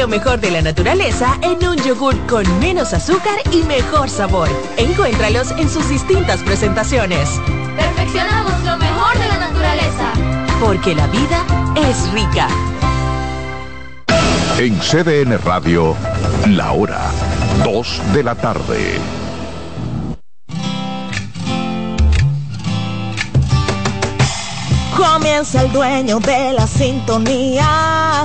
lo mejor de la naturaleza en un yogur con menos azúcar y mejor sabor. Encuéntralos en sus distintas presentaciones. Perfeccionamos lo mejor de la naturaleza. Porque la vida es rica. En CDN Radio, la hora 2 de la tarde. Comienza el dueño de la sintonía.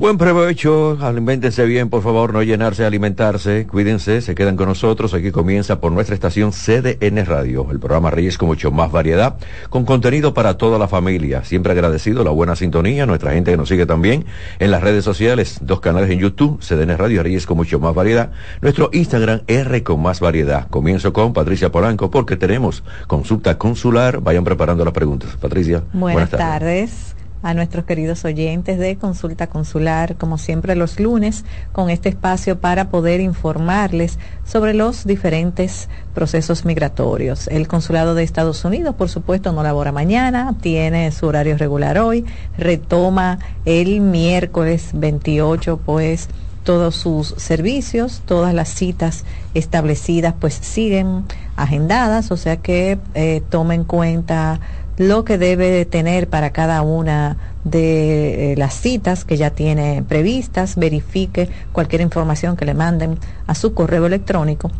Buen provecho, alimentense bien, por favor, no llenarse, alimentarse, cuídense, se quedan con nosotros. Aquí comienza por nuestra estación CDN Radio, el programa Reyes con mucho más variedad, con contenido para toda la familia. Siempre agradecido la buena sintonía, nuestra gente que nos sigue también en las redes sociales, dos canales en YouTube, CDN Radio, Reyes con mucho más variedad, nuestro Instagram R con más variedad. Comienzo con Patricia Polanco porque tenemos consulta consular. Vayan preparando las preguntas. Patricia. Buenas, tardes a nuestros queridos oyentes de Consulta Consular, como siempre los lunes, con este espacio para poder informarles sobre los diferentes procesos migratorios. El Consulado de Estados Unidos, por supuesto, no labora mañana, tiene su horario regular hoy, retoma el miércoles 28, pues todos sus servicios, todas las citas establecidas pues siguen agendadas, o sea que eh, tome en cuenta lo que debe tener para cada una de eh, las citas que ya tiene previstas, verifique cualquier información que le manden a su correo electrónico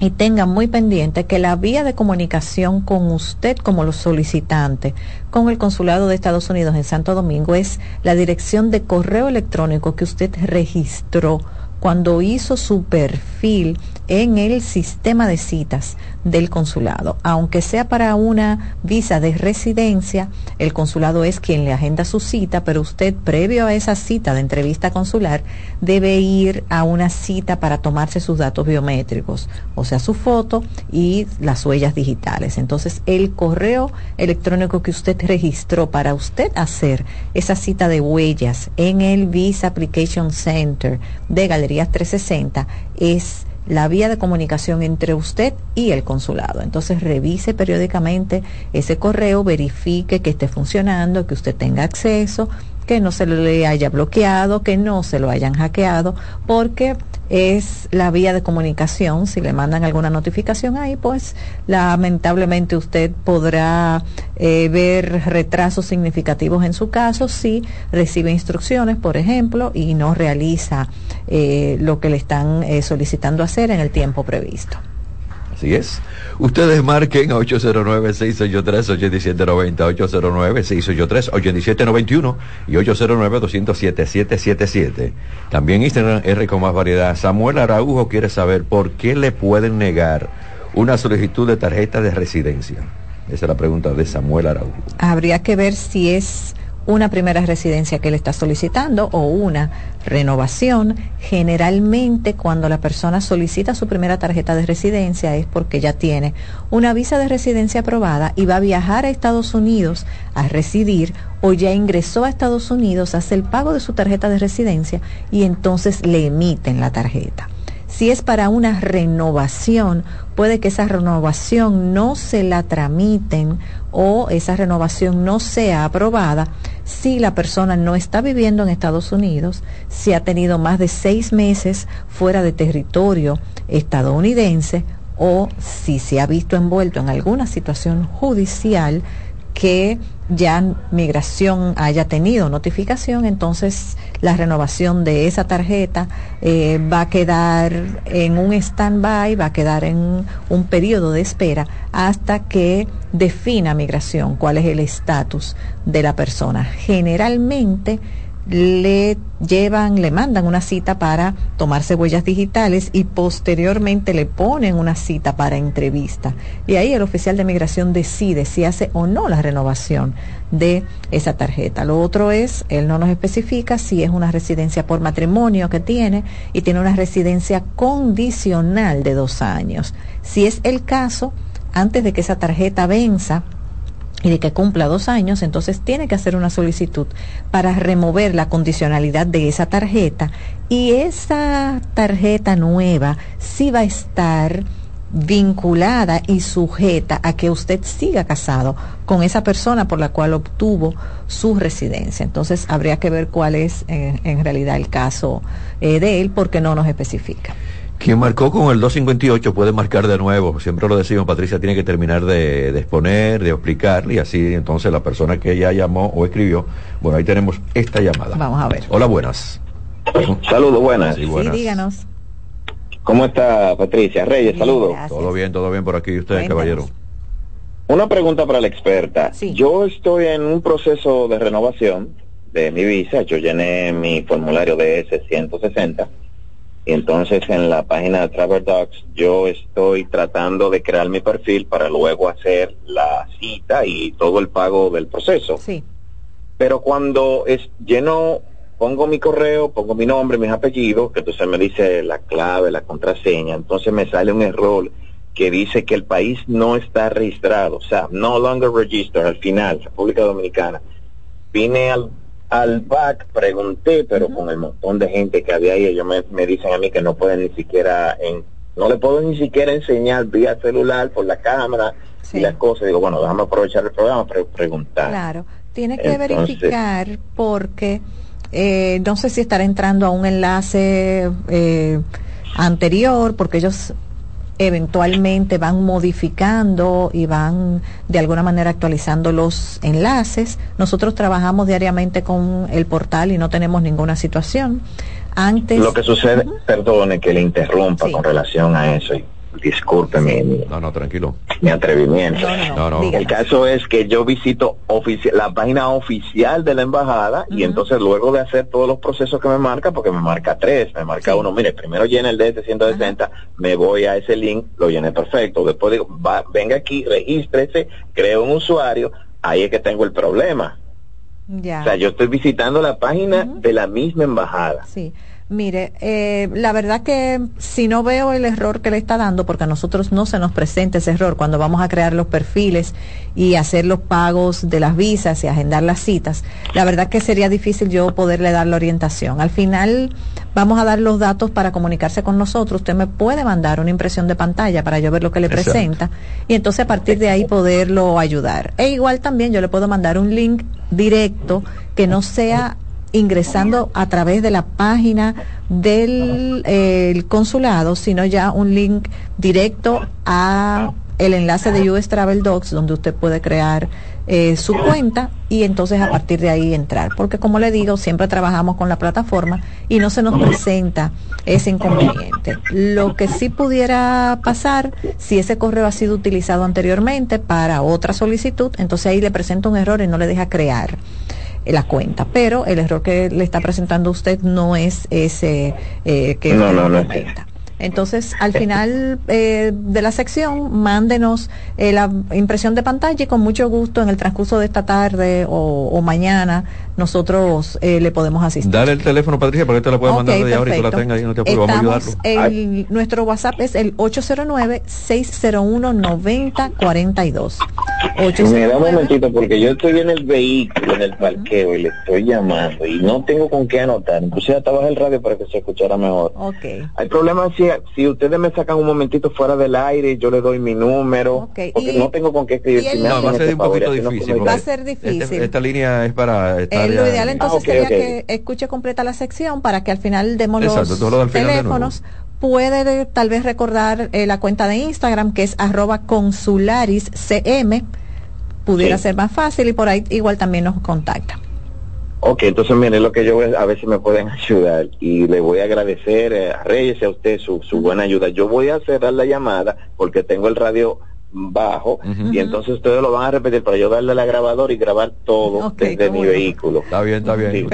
y tenga muy pendiente que la vía de comunicación con usted como los solicitantes con el Consulado de Estados Unidos en Santo Domingo es la dirección de correo electrónico que usted registró cuando hizo su perfil en el sistema de citas del consulado. Aunque sea para una visa de residencia, el consulado es quien le agenda su cita, pero usted previo a esa cita de entrevista consular debe ir a una cita para tomarse sus datos biométricos, o sea, su foto y las huellas digitales. Entonces, el correo electrónico que usted registró para usted hacer esa cita de huellas en el Visa Application Center de Galerías 360 es la vía de comunicación entre usted y el consulado. Entonces revise periódicamente ese correo, verifique que esté funcionando, que usted tenga acceso, que no se le haya bloqueado, que no se lo hayan hackeado, porque es la vía de comunicación. Si le mandan alguna notificación ahí, pues lamentablemente usted podrá eh, ver retrasos significativos en su caso si recibe instrucciones, por ejemplo, y no realiza eh, lo que le están eh, solicitando hacer en el tiempo previsto. Así es. Ustedes marquen 809-683-8790, 809-683-8791 y 809-207-777. También Instagram R con más variedad. Samuel Araujo quiere saber por qué le pueden negar una solicitud de tarjeta de residencia. Esa es la pregunta de Samuel Araujo. Habría que ver si es una primera residencia que le está solicitando o una renovación. Generalmente cuando la persona solicita su primera tarjeta de residencia es porque ya tiene una visa de residencia aprobada y va a viajar a Estados Unidos a residir o ya ingresó a Estados Unidos, hace el pago de su tarjeta de residencia y entonces le emiten la tarjeta. Si es para una renovación, puede que esa renovación no se la tramiten o esa renovación no sea aprobada si la persona no está viviendo en Estados Unidos, si ha tenido más de seis meses fuera de territorio estadounidense o si se ha visto envuelto en alguna situación judicial que ya migración haya tenido notificación, entonces la renovación de esa tarjeta eh, va a quedar en un stand-by, va a quedar en un periodo de espera hasta que defina migración cuál es el estatus de la persona. Generalmente le llevan, le mandan una cita para tomarse huellas digitales y posteriormente le ponen una cita para entrevista. Y ahí el oficial de migración decide si hace o no la renovación de esa tarjeta. Lo otro es, él no nos especifica si es una residencia por matrimonio que tiene y tiene una residencia condicional de dos años. Si es el caso, antes de que esa tarjeta venza, y de que cumpla dos años, entonces tiene que hacer una solicitud para remover la condicionalidad de esa tarjeta y esa tarjeta nueva sí va a estar vinculada y sujeta a que usted siga casado con esa persona por la cual obtuvo su residencia. Entonces habría que ver cuál es eh, en realidad el caso eh, de él porque no nos especifica. Quien marcó con el 258 puede marcar de nuevo. Siempre lo decimos, Patricia tiene que terminar de, exponer, de explicar, y así entonces la persona que ya llamó o escribió, bueno, ahí tenemos esta llamada. Vamos a ver. Hola, buenas. Saludos, buenas. Sí, díganos. ¿Cómo está Patricia? Reyes, saludos. Todo bien, todo bien por aquí. ¿Y usted, caballero? Una pregunta para la experta. Yo estoy en un proceso de renovación de mi visa. Yo llené mi formulario de S-160 y entonces en la página de Travel Docs yo estoy tratando de crear mi perfil para luego hacer la cita y todo el pago del proceso. Sí. Pero cuando es lleno, pongo mi correo, pongo mi nombre, mis apellidos, que entonces me dice la clave, la contraseña, entonces me sale un error que dice que el país no está registrado, o sea, no longer registered al final, República Dominicana. Vine al al back pregunté, pero con el montón de gente que había ahí, ellos me, dicen a mí que no pueden ni siquiera, en, no le puedo ni siquiera enseñar vía celular por la cámara y las cosas. Digo, bueno, déjame aprovechar el programa para preguntar. Claro, tiene que verificar porque eh, no sé si estará entrando a un enlace eh, anterior, porque ellos eventualmente van modificando y van de alguna manera actualizando los enlaces. Nosotros trabajamos diariamente con el portal y no tenemos ninguna situación. Antes, Lo que sucede, perdone que le interrumpa con relación a eso disculpe mi, no, no, tranquilo. mi atrevimiento. el caso es que yo visito la página oficial de la embajada y entonces luego de hacer todos los procesos que me marca, porque me marca tres, me marca uno, mire, primero llena el de 160, me voy a ese link, lo llené perfecto, después digo, va, venga aquí, regístrese, creo un usuario, ahí es que tengo el problema. Ya. O sea, yo estoy visitando la página de la misma embajada. Sí. Mire, eh, la verdad que si no veo el error que le está dando, porque a nosotros no se nos presenta ese error cuando vamos a crear los perfiles y hacer los pagos de las visas y agendar las citas, la verdad que sería difícil yo poderle dar la orientación. Al final vamos a dar los datos para comunicarse con nosotros. Usted me puede mandar una impresión de pantalla para yo ver lo que le presenta y entonces a partir de ahí poderlo ayudar. E igual también yo le puedo mandar un link directo que no sea ingresando a través de la página del eh, consulado, sino ya un link directo a el enlace de US Travel Docs donde usted puede crear eh, su cuenta y entonces a partir de ahí entrar. Porque como le digo, siempre trabajamos con la plataforma y no se nos presenta ese inconveniente. Lo que sí pudiera pasar, si ese correo ha sido utilizado anteriormente para otra solicitud, entonces ahí le presenta un error y no le deja crear la cuenta. Pero el error que le está presentando usted no es ese eh, que no, no, no entonces, al final eh, de la sección, mándenos eh, la impresión de pantalla y con mucho gusto en el transcurso de esta tarde o, mañana nosotros eh, le podemos asistir. Dale el teléfono, Patricia, porque te la puedo mandar desde ahora y tú la tengas y no te Vamos a ayudarlo. El, nuestro WhatsApp es el 809-601-9042. Me da un momentito porque yo estoy en el vehículo, en el parqueo y le estoy llamando y no tengo con qué anotar. Entonces hasta baja el radio para que se escuchara mejor. Okay. Hay problemas si si, ustedes me sacan un momentito fuera del aire, yo le doy mi número, porque no tengo con qué escribir. no, va a ser un poquito difícil. Va a ser difícil. esta línea es para estar Lo ideal entonces ah, sería que escuche completa la sección para que al final demos los teléfonos. Puede tal vez recordar eh, la cuenta de Instagram que es arroba consulariscm. Pudiera ser más fácil y por ahí igual también nos contacta. Ok, entonces mire lo que yo voy a ver si me pueden ayudar y le voy a agradecer eh, a Reyes y a usted su, su buena ayuda. Yo voy a cerrar la llamada porque tengo el radio bajo y entonces ustedes lo van a repetir para yo darle la grabadora y grabar todo desde mi vehículo. Está bien, está bien.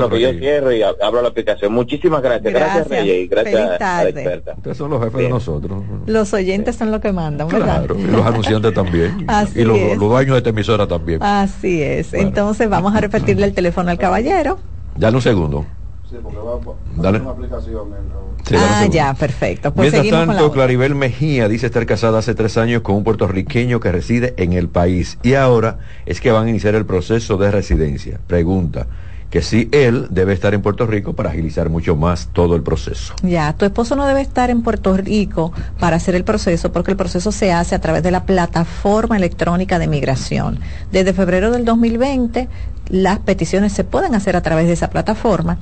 lo que yo cierro y abro la aplicación. Muchísimas gracias. Gracias, Reyes y gracias a la experta. Ustedes son los jefes de nosotros. Los oyentes son los que mandan, ¿verdad? Claro, y los anunciantes también. y los, dueños de esta emisora también. Así es. Entonces vamos a repetirle el teléfono al caballero. Dale un segundo. Sí, porque va, a Dale. una aplicación. ah, ya, perfecto. Pues Mientras tanto, Claribel Mejía dice estar casada hace tres años con un puertorriqueño que reside en el país y ahora es que van a iniciar el proceso de residencia. Pregunta, que sí él debe estar en Puerto Rico para agilizar mucho más todo el proceso. Ya, tu esposo no debe estar en Puerto Rico para hacer el proceso porque el proceso se hace a través de la plataforma electrónica de migración. Desde febrero del 2020 las peticiones se pueden hacer a través de esa plataforma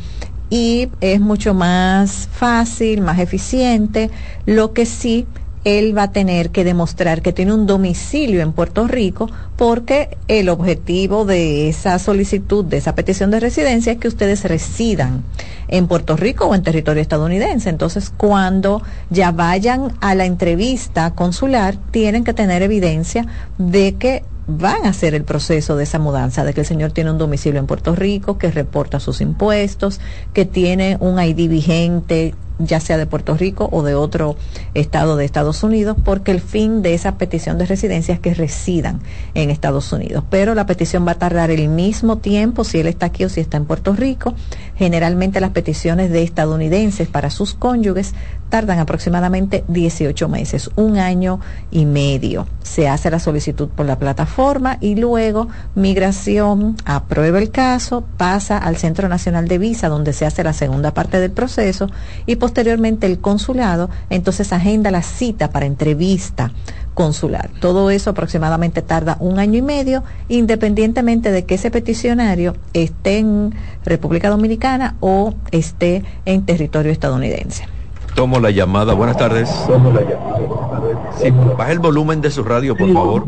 y es mucho más fácil, más eficiente, lo que sí él va a tener que demostrar que tiene un domicilio en Puerto Rico porque el objetivo de esa solicitud, de esa petición de residencia es que ustedes residan en Puerto Rico o en territorio estadounidense. Entonces, cuando ya vayan a la entrevista consular, tienen que tener evidencia de que van a hacer el proceso de esa mudanza, de que el señor tiene un domicilio en Puerto Rico, que reporta sus impuestos, que tiene un ID vigente ya sea de Puerto Rico o de otro estado de Estados Unidos, porque el fin de esa petición de residencia es que residan en Estados Unidos. Pero la petición va a tardar el mismo tiempo si él está aquí o si está en Puerto Rico. Generalmente las peticiones de estadounidenses para sus cónyuges tardan aproximadamente 18 meses, un año y medio. Se hace la solicitud por la plataforma y luego migración aprueba el caso, pasa al Centro Nacional de Visa donde se hace la segunda parte del proceso y posteriormente el consulado entonces agenda la cita para entrevista consular. Todo eso aproximadamente tarda un año y medio, independientemente de que ese peticionario esté en República Dominicana o esté en territorio estadounidense. Tomo la llamada. Buenas tardes. Tomo la llamada. Sí, baja el volumen de su radio, por favor.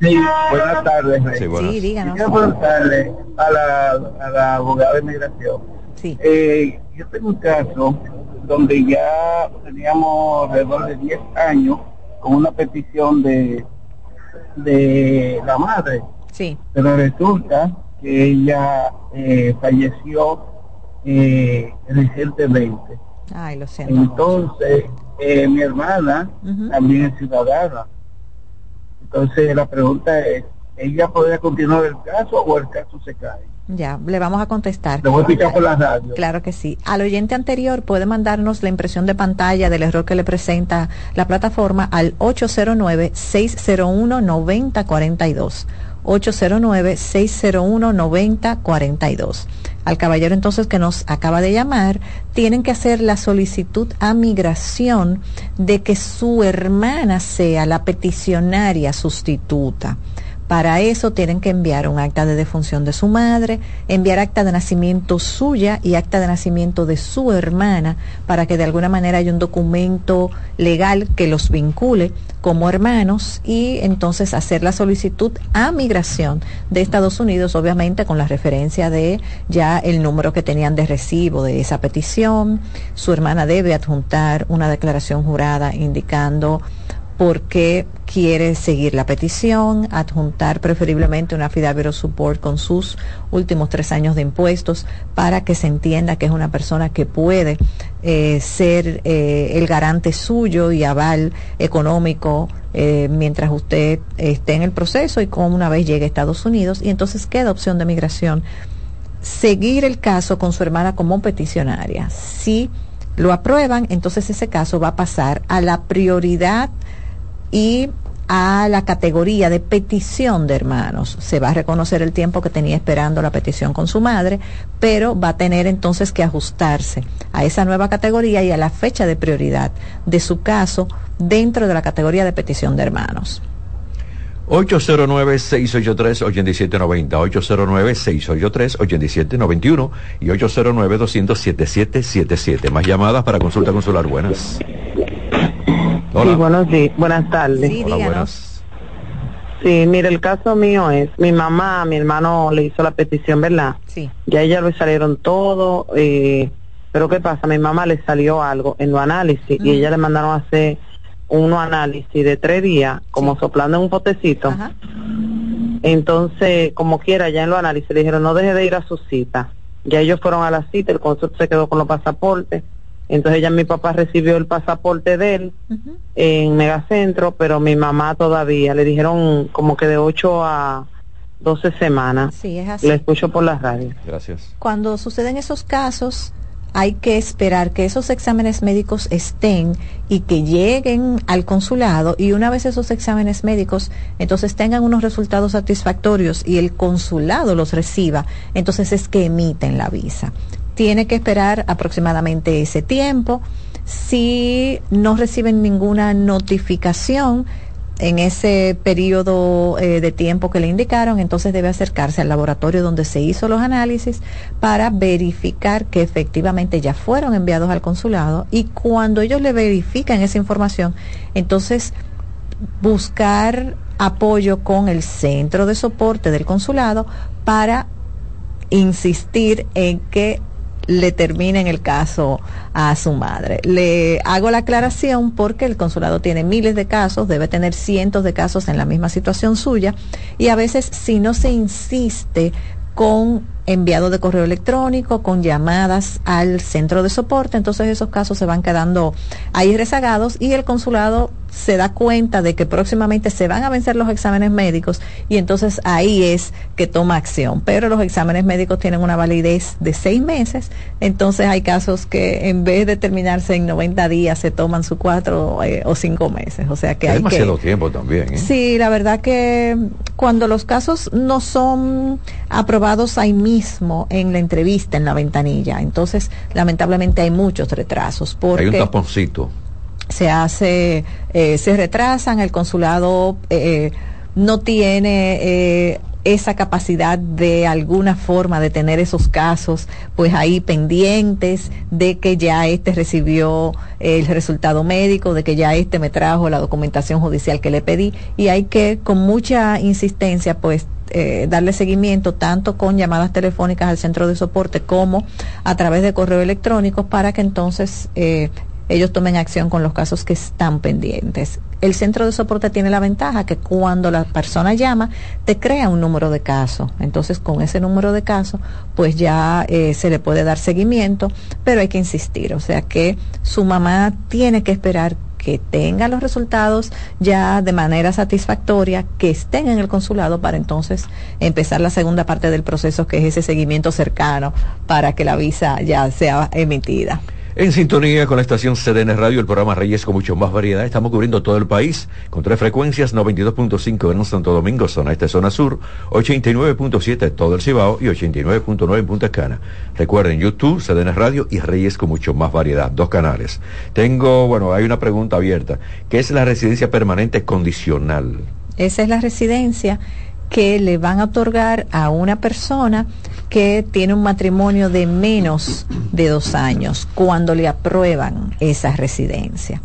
Sí, buenas tardes. Sí, buenas. sí díganos. Quiero preguntarle a la, a la abogada de migración. Sí. Eh, yo tengo un caso donde ya teníamos alrededor de 10 años con una petición de, de la madre. Sí. Pero resulta que ella eh, falleció eh, recientemente. Ay, lo siento. Entonces, eh, mi hermana también es ciudadana. Entonces, la pregunta es, ¿ella podría continuar el caso o el caso se cae? Ya, le vamos a contestar. Le voy a explicar por la radio. Claro que sí. Al oyente anterior puede mandarnos la impresión de pantalla del error que le presenta la plataforma al 809-601-9042. 809-601-9042. Al caballero entonces que nos acaba de llamar, tienen que hacer la solicitud a migración de que su hermana sea la peticionaria sustituta. Para eso tienen que enviar un acta de defunción de su madre, enviar acta de nacimiento suya y acta de nacimiento de su hermana para que de alguna manera haya un documento legal que los vincule como hermanos y entonces hacer la solicitud a migración de Estados Unidos, obviamente con la referencia de ya el número que tenían de recibo de esa petición. Su hermana debe adjuntar una declaración jurada indicando por qué quiere seguir la petición, adjuntar preferiblemente una affidavit support con sus últimos tres años de impuestos para que se entienda que es una persona que puede eh, ser eh, el garante suyo y aval económico eh, mientras usted esté en el proceso y como una vez llegue a Estados Unidos y entonces queda opción de migración seguir el caso con su hermana como peticionaria. Si lo aprueban, entonces ese caso va a pasar a la prioridad y a la categoría de petición de hermanos. Se va a reconocer el tiempo que tenía esperando la petición con su madre, pero va a tener entonces que ajustarse a esa nueva categoría y a la fecha de prioridad de su caso dentro de la categoría de petición de hermanos. 809-683-8790, 809-683-8791 y 809-200-7777. Más llamadas para consulta consular. Buenas. Sí, buenos días, buenas tardes. Sí, Hola, buenas. Sí, mire, el caso mío es, mi mamá, mi hermano le hizo la petición, ¿verdad? Sí. Ya ella lo salieron todo, eh, pero ¿qué pasa? mi mamá le salió algo en los análisis y ella le mandaron a hacer uno análisis de tres días, como soplando en un potecito. Ajá. Entonces, como quiera, ya en los análisis le dijeron, no deje de ir a su cita. Ya ellos fueron a la cita, el consultor se quedó con los pasaportes entonces ya mi papá recibió el pasaporte de él en Megacentro, pero mi mamá todavía le dijeron como que de 8 a 12 semanas. Sí, es así. Le escucho por la radio. Gracias. Cuando suceden esos casos, hay que esperar que esos exámenes médicos estén y que lleguen al consulado y una vez esos exámenes médicos entonces tengan unos resultados satisfactorios y el consulado los reciba, entonces es que emiten la visa. Tiene que esperar aproximadamente ese tiempo. Si no reciben ninguna notificación, en ese periodo eh, de tiempo que le indicaron, entonces debe acercarse al laboratorio donde se hizo los análisis para verificar que efectivamente ya fueron enviados al consulado y cuando ellos le verifican esa información, entonces buscar apoyo con el centro de soporte del consulado para insistir en que le terminen el caso a su madre. Le hago la aclaración porque el consulado tiene miles de casos, debe tener cientos de casos en la misma situación suya y a veces si no se insiste con enviado de correo electrónico, con llamadas al centro de soporte, entonces esos casos se van quedando ahí rezagados y el consulado se da cuenta de que próximamente se van a vencer los exámenes médicos y entonces ahí es que toma acción. Pero los exámenes médicos tienen una validez de seis meses, entonces hay casos que en vez de terminarse en 90 días se toman su cuatro eh, o cinco meses. O sea que hay demasiado tiempo también. ¿eh? Sí, la verdad que cuando los casos no son aprobados ahí mismo en la entrevista, en la ventanilla, entonces lamentablemente hay muchos retrasos. Porque, hay un taponcito se hace, eh, se retrasan, el consulado eh, no tiene eh, esa capacidad de alguna forma de tener esos casos pues ahí pendientes de que ya este recibió el resultado médico, de que ya este me trajo la documentación judicial que le pedí y hay que con mucha insistencia pues darle seguimiento tanto con llamadas telefónicas al centro de soporte como a través de correo electrónico para que entonces eh, ellos tomen acción con los casos que están pendientes. El centro de soporte tiene la ventaja que cuando la persona llama, te crea un número de caso. Entonces, con ese número de caso, pues ya eh, se le puede dar seguimiento, pero hay que insistir. O sea que su mamá tiene que esperar que tenga los resultados ya de manera satisfactoria, que estén en el consulado para entonces empezar la segunda parte del proceso, que es ese seguimiento cercano para que la visa ya sea emitida. En sintonía con la estación CDN Radio, el programa Reyes con mucho más variedad. Estamos cubriendo todo el país con tres frecuencias, 92.5 en Santo Domingo, zona este, zona sur, 89.7 todo el Cibao y 89.9 en Punta Cana. Recuerden, YouTube, CDN Radio y Reyes con mucho más variedad, dos canales. Tengo, bueno, hay una pregunta abierta. ¿Qué es la residencia permanente condicional? Esa es la residencia que le van a otorgar a una persona que tiene un matrimonio de menos de dos años cuando le aprueban esa residencia.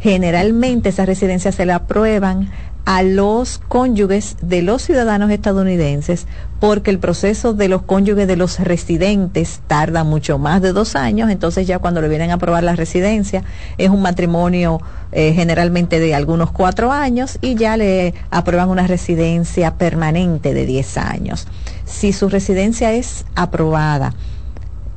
Generalmente esa residencia se la aprueban a los cónyuges de los ciudadanos estadounidenses porque el proceso de los cónyuges de los residentes tarda mucho más de dos años, entonces ya cuando le vienen a aprobar la residencia es un matrimonio eh, generalmente de algunos cuatro años y ya le aprueban una residencia permanente de diez años. Si su residencia es aprobada,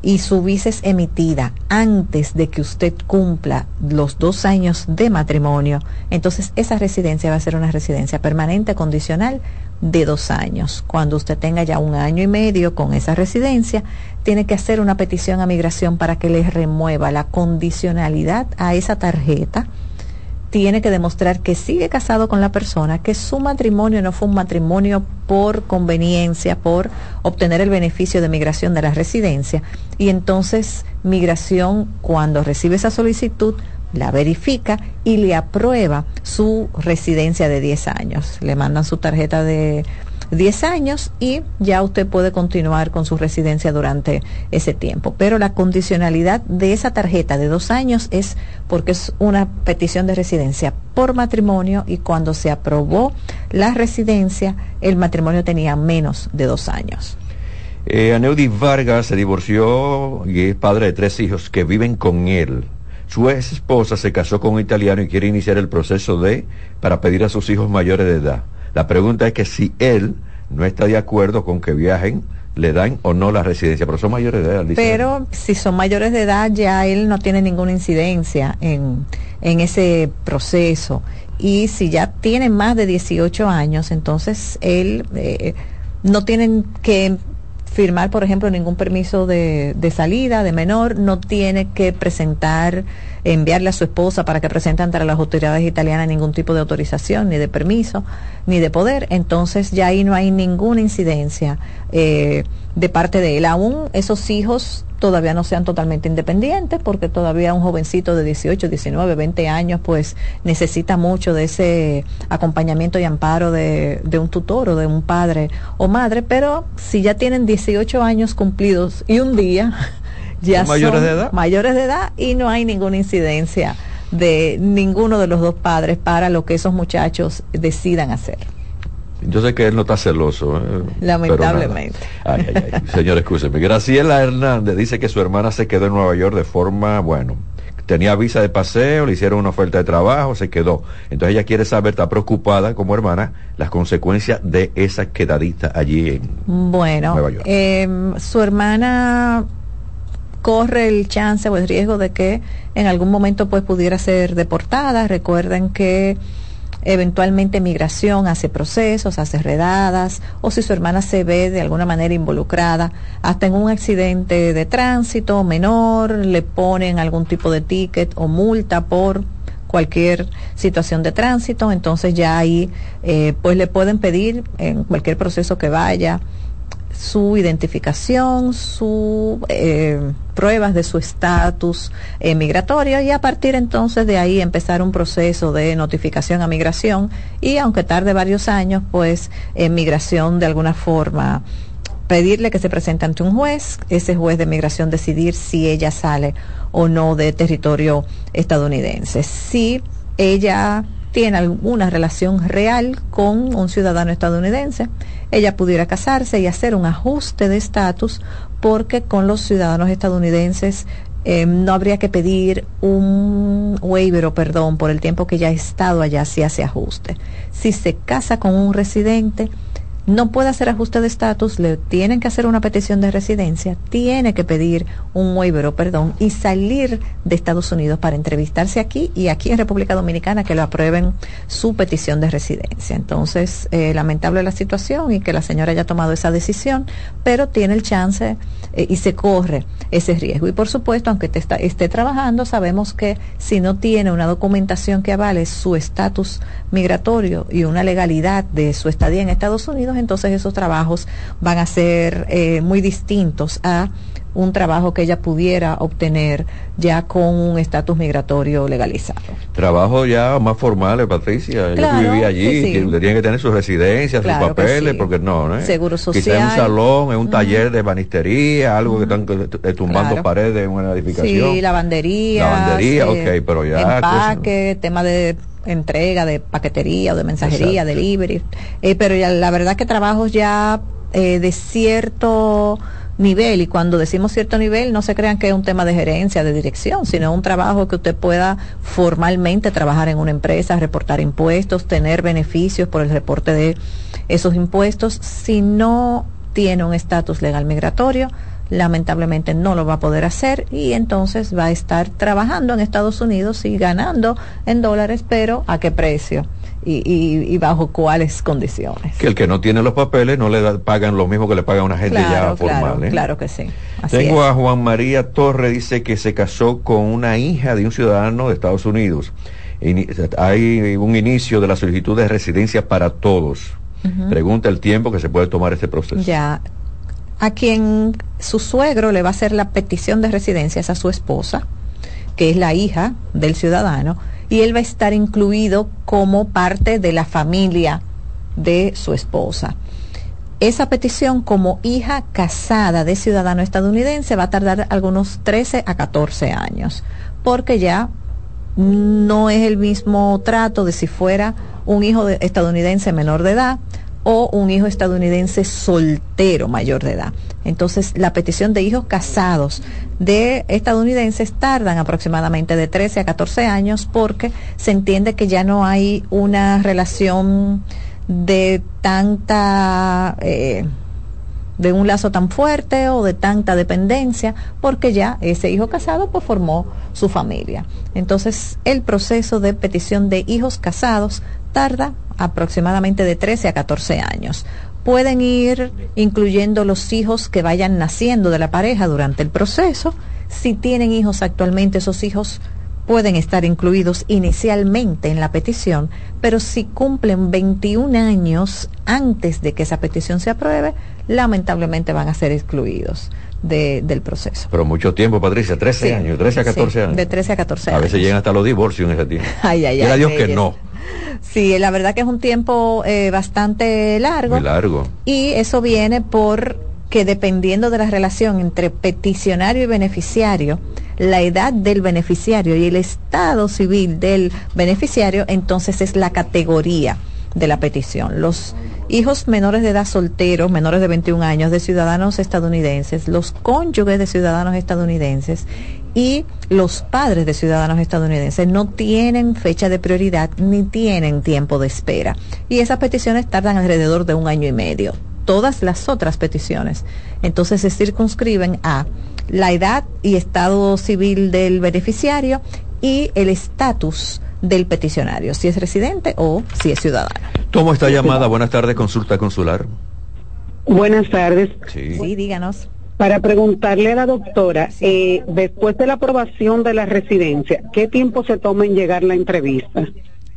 y su visa es emitida antes de que usted cumpla los dos años de matrimonio, entonces esa residencia va a ser una residencia permanente condicional de dos años. Cuando usted tenga ya un año y medio con esa residencia, tiene que hacer una petición a migración para que le remueva la condicionalidad a esa tarjeta tiene que demostrar que sigue casado con la persona, que su matrimonio no fue un matrimonio por conveniencia, por obtener el beneficio de migración de la residencia. Y entonces migración, cuando recibe esa solicitud, la verifica y le aprueba su residencia de 10 años. Le mandan su tarjeta de 10 años y ya usted puede continuar con su residencia durante ese tiempo. Pero la condicionalidad de esa tarjeta de dos años es porque es una petición de residencia por matrimonio y cuando se aprobó la residencia, el matrimonio tenía menos de dos años. Eh, Aneudi Vargas se divorció y es padre de tres hijos que viven con él. Su ex esposa se casó con un italiano y quiere iniciar el proceso de para pedir a sus hijos mayores de edad. La pregunta es que si él no está de acuerdo con que viajen, le dan o no la residencia, pero son mayores de edad. Pero si son mayores de edad, ya él no tiene ninguna incidencia en, en ese proceso. Y si ya tienen más de 18 años, entonces él, eh, no tienen que firmar, por ejemplo, ningún permiso de, de, salida de menor, no tiene que presentar, enviarle a su esposa para que presente ante las autoridades italianas ningún tipo de autorización, ni de permiso, ni de poder. Entonces ya ahí no hay ninguna incidencia eh, de parte de él. Aún esos hijos todavía no sean totalmente independientes, porque todavía un jovencito de 18, 19, 20 años, pues necesita mucho de ese acompañamiento y amparo de, de un tutor o de un padre o madre, pero si ya tienen 18 años cumplidos y un día, ya son mayores de edad. mayores de edad y no hay ninguna incidencia de ninguno de los dos padres para lo que esos muchachos decidan hacer. Yo sé que él no está celoso. ¿eh? Lamentablemente. Ay, ay, ay. Señor, escúcheme. Graciela Hernández dice que su hermana se quedó en Nueva York de forma, bueno, tenía visa de paseo, le hicieron una oferta de trabajo, se quedó. Entonces ella quiere saber, está preocupada como hermana, las consecuencias de esa quedadita allí en bueno, Nueva York. Eh, su hermana corre el chance o el riesgo de que en algún momento pues pudiera ser deportada. Recuerden que eventualmente migración hace procesos, hace redadas, o si su hermana se ve de alguna manera involucrada, hasta en un accidente de tránsito menor, le ponen algún tipo de ticket o multa por cualquier situación de tránsito, entonces ya ahí eh, pues le pueden pedir en cualquier proceso que vaya su identificación, su eh, pruebas de su estatus eh, migratorio y a partir entonces de ahí empezar un proceso de notificación a migración y aunque tarde varios años, pues en migración de alguna forma pedirle que se presente ante un juez, ese juez de migración decidir si ella sale o no de territorio estadounidense. Si ella tiene alguna relación real con un ciudadano estadounidense, ella pudiera casarse y hacer un ajuste de estatus porque con los ciudadanos estadounidenses eh, no habría que pedir un waiver o perdón por el tiempo que ya ha estado allá si hace ajuste. Si se casa con un residente, no puede hacer ajuste de estatus, le tienen que hacer una petición de residencia, tiene que pedir un waiver perdón y salir de Estados Unidos para entrevistarse aquí y aquí en República Dominicana que lo aprueben su petición de residencia. Entonces, eh, lamentable la situación y que la señora haya tomado esa decisión, pero tiene el chance eh, y se corre ese riesgo. Y por supuesto, aunque te está, esté trabajando, sabemos que si no tiene una documentación que avale su estatus migratorio y una legalidad de su estadía en Estados Unidos, entonces esos trabajos van a ser eh, muy distintos a un trabajo que ella pudiera obtener ya con un estatus migratorio legalizado. Trabajo ya más formales, Patricia. Claro, Yo viví allí, sí. que tener su residencia, Claro sus papeles, sí. porque no, ¿no? Seguro Quizá en un social. salón, en un taller de banistería, algo que están eh, tumbando Claro. paredes en una edificación. Sí, lavandería. Lavandería, ok, pero ya, Empaque, tema de entrega, de paquetería o de mensajería, Exacto. delivery. Eh, pero ya, la verdad que trabajos ya eh, de cierto nivel, y cuando decimos cierto nivel, no se crean que es un tema de gerencia, de dirección, sino un trabajo que usted pueda formalmente trabajar en una empresa, reportar impuestos, tener beneficios por el reporte de esos impuestos. Si no tiene un estatus legal migratorio, lamentablemente no lo va a poder hacer y entonces va a estar trabajando en Estados Unidos y ganando en dólares, pero ¿a qué precio? Y, y- y bajo cuáles condiciones. Que el que no tiene los papeles no le da- pagan lo mismo que le pagan a una gente ya Claro, formal. claro, ¿eh? claro que sí. Así Tengo es. a Juan María Torre, dice que se casó con una hija de un ciudadano de Estados Unidos. Hay un inicio de la solicitud de residencia para todos. Pregunta el tiempo que se puede tomar este proceso. Ya. A quien su suegro le va a hacer la petición de residencia es a su esposa, que es la hija del ciudadano, y él va a estar incluido como parte de la familia de su esposa. Esa petición como hija casada de ciudadano estadounidense va a tardar algunos 13 a 14 años, porque ya no es el mismo trato de si fuera un hijo de- estadounidense menor de edad o un hijo estadounidense soltero mayor de edad. Entonces, la petición de hijos casados de estadounidenses tardan aproximadamente de 13 a 14 años porque se entiende que ya no hay una relación de tanta... eh, de un lazo tan fuerte o de tanta dependencia, porque ya ese hijo casado pues formó su familia. Entonces, el proceso de petición de hijos casados tarda aproximadamente de 13 a 14 años. pueden ir incluyendo los hijos que vayan naciendo de la pareja durante el proceso. Si tienen hijos actualmente, esos hijos pueden estar incluidos inicialmente en la petición, pero si cumplen 21 años antes de que esa petición se apruebe, lamentablemente van a ser excluidos del proceso. Pero mucho tiempo, Patricia, 13 años, 13 a 14 años. De 13 a 14 años. A veces llegan hasta los divorcios en ese tiempo. Ay, ay, ay. Dios que no. Sí, la verdad que es un tiempo eh, bastante largo. Muy largo. Y eso viene por que dependiendo de la relación entre peticionario y beneficiario, la edad del beneficiario y el estado civil del beneficiario, entonces es la categoría de la petición. Los hijos menores de edad solteros, menores de 21 años, de ciudadanos estadounidenses, los cónyuges de ciudadanos estadounidenses y los padres de ciudadanos estadounidenses no tienen fecha de prioridad ni tienen tiempo de espera. Y esas peticiones tardan alrededor de un año y medio todas las otras peticiones. Entonces se circunscriben a la edad y estado civil del beneficiario y el estatus del peticionario, si es residente o si es ciudadano. Tomo esta llamada. Buenas tardes, consulta consular. Buenas tardes. Sí, díganos. Para preguntarle a la doctora, eh, después de la aprobación de la residencia, ¿qué tiempo se toma en llegar la entrevista?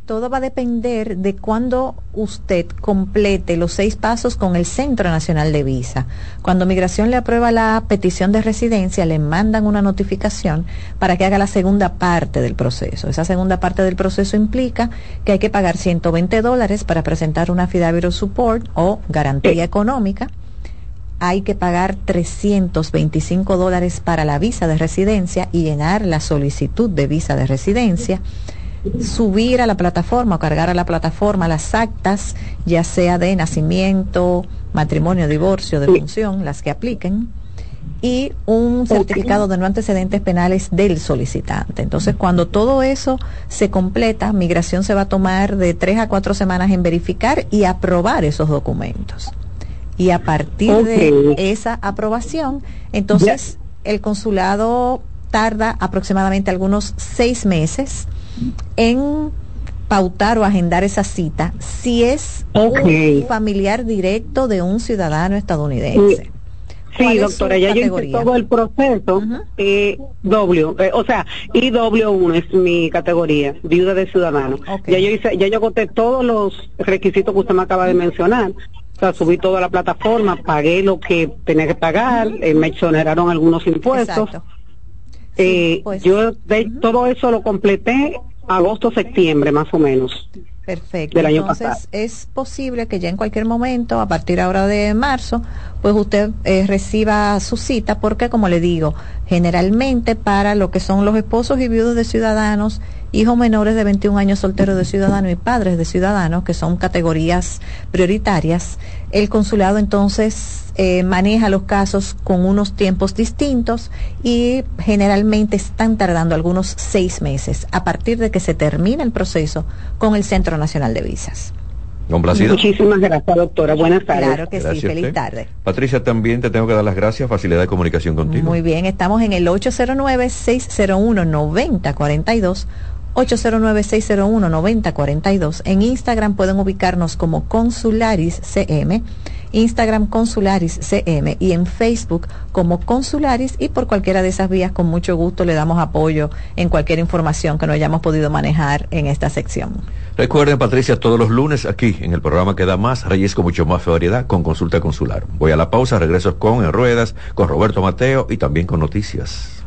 todo va a depender de cuándo usted complete los seis pasos con el Centro Nacional de Visa. Cuando Migración le aprueba la petición de residencia, le mandan una notificación para que haga la segunda parte del proceso. Esa segunda parte del proceso implica que hay que pagar 120 dólares para presentar una affidavit support o garantía económica hay que pagar 325 dólares para la visa de residencia y llenar la solicitud de visa de residencia subir a la plataforma o cargar a la plataforma las actas, ya sea de nacimiento, matrimonio, divorcio, de función, las que apliquen, y un certificado de no antecedentes penales del solicitante. Entonces, cuando todo eso se completa, migración se va a tomar de tres a cuatro semanas en verificar y aprobar esos documentos. Y a partir de esa aprobación, entonces el consulado tarda aproximadamente algunos seis meses en pautar o agendar esa cita si es un familiar directo de un ciudadano estadounidense. Sí, doctora, ya yo hice todo el proceso. eh, w, eh, o sea, IW1 es mi categoría, viuda de ciudadano. Ya yo hice, ya yo agoté todos los requisitos que usted me acaba de mencionar. O sea, subí toda la plataforma, pagué lo que tenía que pagar, eh, me exoneraron algunos impuestos. Eh, pues. Yo de, todo eso lo completé agosto, septiembre, más o menos. Perfecto. Entonces, es posible que ya en cualquier momento, a partir ahora de marzo, pues usted eh, reciba su cita, porque como le digo, generalmente para lo que son los esposos y viudos de ciudadanos, hijos menores de 21 años solteros de ciudadanos y padres de ciudadanos, que son categorías prioritarias, el consulado entonces eh, maneja los casos con unos tiempos distintos y generalmente están tardando algunos seis meses a partir de que se termina el proceso con el Centro Nacional de Visas. Muchísimas gracias, doctora. Buenas tardes. Claro que sí, feliz tarde. Patricia, también te tengo que dar las gracias, facilidad de comunicación contigo. Muy bien, estamos en el 809-601-9042. 809-601-9042. En Instagram pueden ubicarnos como Consularis CM Instagram Consularis CM y en Facebook como Consularis y por cualquiera de esas vías con mucho gusto le damos apoyo en cualquier información que no hayamos podido manejar en esta sección. Recuerden, Patricia, todos los lunes aquí en el programa Queda Más, Reyes con mucho más variedad con consulta consular. Voy a la pausa, regreso con En Ruedas, con Roberto Mateo y también con noticias.